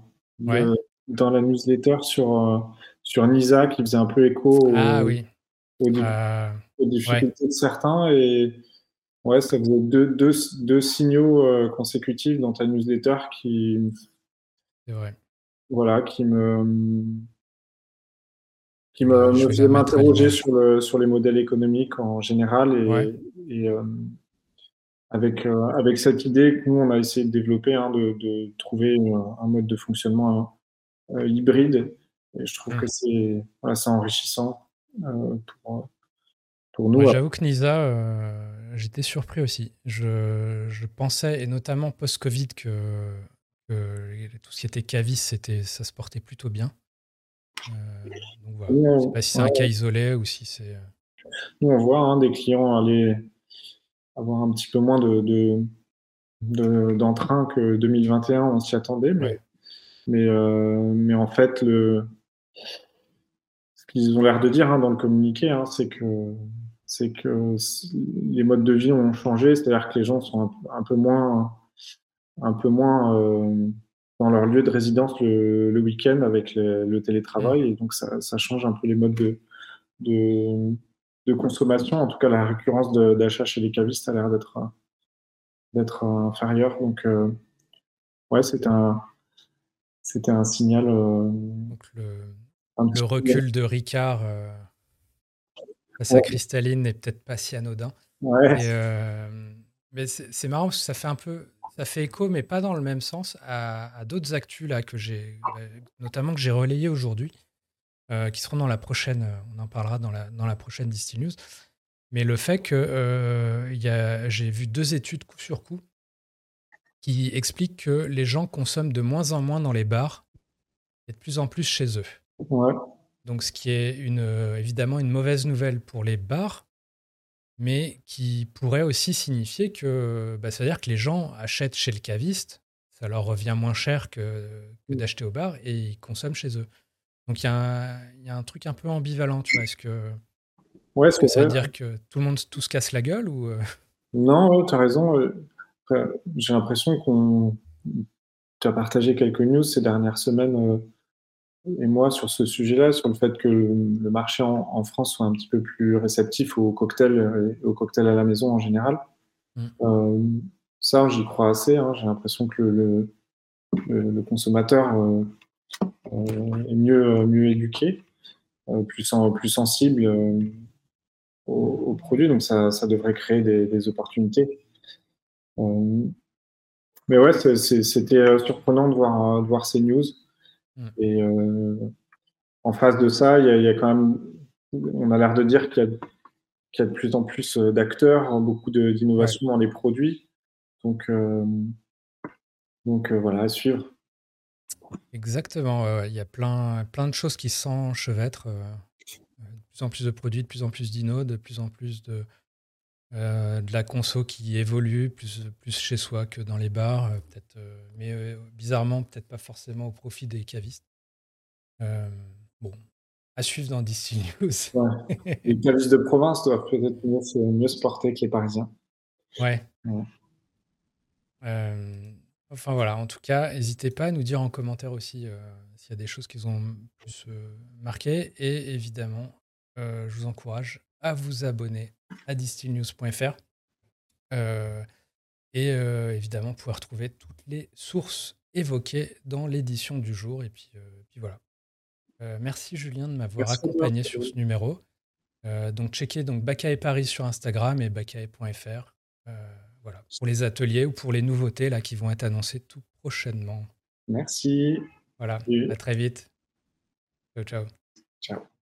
dans la newsletter sur, euh, sur Nisa qui faisait un peu écho ah, oui. Euh, aux, difficultés de certains. Et ouais, ça faisait deux, deux, deux signaux euh, consécutifs dans ta newsletter qui. vrai. Voilà, qui me qui me, me faisait m'interroger sur, le, sur les modèles économiques en général et, et avec, euh, avec cette idée que nous, on a essayé de développer, hein, de, de, trouver un mode de fonctionnement euh, hybride. Et je trouve que mmh. c'est voilà, enrichissant euh, pour, pour, nous. J'avoue que Nisa, j'étais surpris aussi. Je, je, pensais, et notamment post-Covid, que, que, tout ce qui était cavis, ça se portait plutôt bien. Donc voilà. Je ne sais pas si c'est un cas isolé ou si c'est. Nous, on voit hein, des clients aller avoir un petit peu moins de, d'entrain que 2021, on s'y attendait, mais, mais, euh, mais en fait, le, ce qu'ils ont l'air de dire hein, dans le communiqué, hein, c'est que c'est que les modes de vie ont changé, c'est-à-dire que les gens sont un, peu moins, un peu moins euh, dans leur lieu de résidence le, week-end avec le, télétravail, et donc ça, ça, change un peu les modes de, de de consommation. En tout cas, la récurrence d'achat chez les cavistes a l'air d'être d'être inférieure. Donc, euh, ouais, c'était un, c'était un signal. Euh, Donc le, le recul de Ricard euh, à Cristalline n'est peut-être pas si anodin. Ouais. mais c'est marrant parce que ça fait un peu. Ça fait écho, mais pas dans le même sens, à, à d'autres actus là que j'ai, notamment que j'ai relayé aujourd'hui. Euh, qui seront dans la prochaine, euh, on en parlera dans la, dans la prochaine Distil News. Mais le fait que euh, j'ai vu deux études coup sur coup qui expliquent que les gens consomment de moins en moins dans les bars et de plus en plus chez eux. Donc, ce qui est une, évidemment une mauvaise nouvelle pour les bars, mais qui pourrait aussi signifier que, bah, ça veut dire que les gens achètent chez le caviste, ça leur revient moins cher que, que d'acheter au bar et ils consomment chez eux. Donc il y, a un truc un peu ambivalent, tu vois. Est-ce que, ouais, est -ce que ça veut dire que tout le monde tout se casse la gueule ou euh? Non, tu as raison. J'ai l'impression qu'on. Tu as partagé quelques news ces dernières semaines euh, et moi sur ce sujet-là, sur le fait que le marché en, France soit un petit peu plus réceptif aux cocktails, euh, aux cocktails à la maison en général. Mmh. ça, j'y crois assez. Hein. J'ai l'impression que le, le consommateur euh, est mieux, mieux éduqué, euh, plus, plus sensible euh, aux, produits. Donc ça, ça devrait créer des, opportunités. mais ouais, c'était surprenant de voir, de voir ces news. Mm. Et en face de ça, il y, a quand même, on a l'air de dire qu'il y, a de plus en plus d'acteurs, beaucoup d'innovation dans les produits. Donc, donc voilà, à suivre. Exactement, il y a plein, plein de choses qui s'enchevêtrent. Euh, de plus en plus de produits, de plus en plus d'inno, de plus en plus de, euh, de la conso qui évolue, plus, plus chez soi que dans les bars, euh, peut-être, mais bizarrement, peut-être pas forcément au profit des cavistes. bon, à suivre dans DC News. Les cavistes de province doivent peut-être mieux, se porter que les Parisiens. Ouais. Enfin voilà, en tout cas, n'hésitez pas à nous dire en commentaire aussi euh, s'il y a des choses qui vous ont plus euh, marqué. Et évidemment, euh, je vous encourage à vous abonner à distillnews.fr. Et évidemment, vous pouvez retrouver toutes les sources évoquées dans l'édition du jour. Et puis, puis voilà. merci Julien de m'avoir accompagné sur ce numéro. donc checkez donc Bakae Paris sur Instagram et bakae.fr. voilà, pour les ateliers ou pour les nouveautés là qui vont être annoncées tout prochainement. Merci. Voilà, à très vite. Ciao, ciao. Ciao.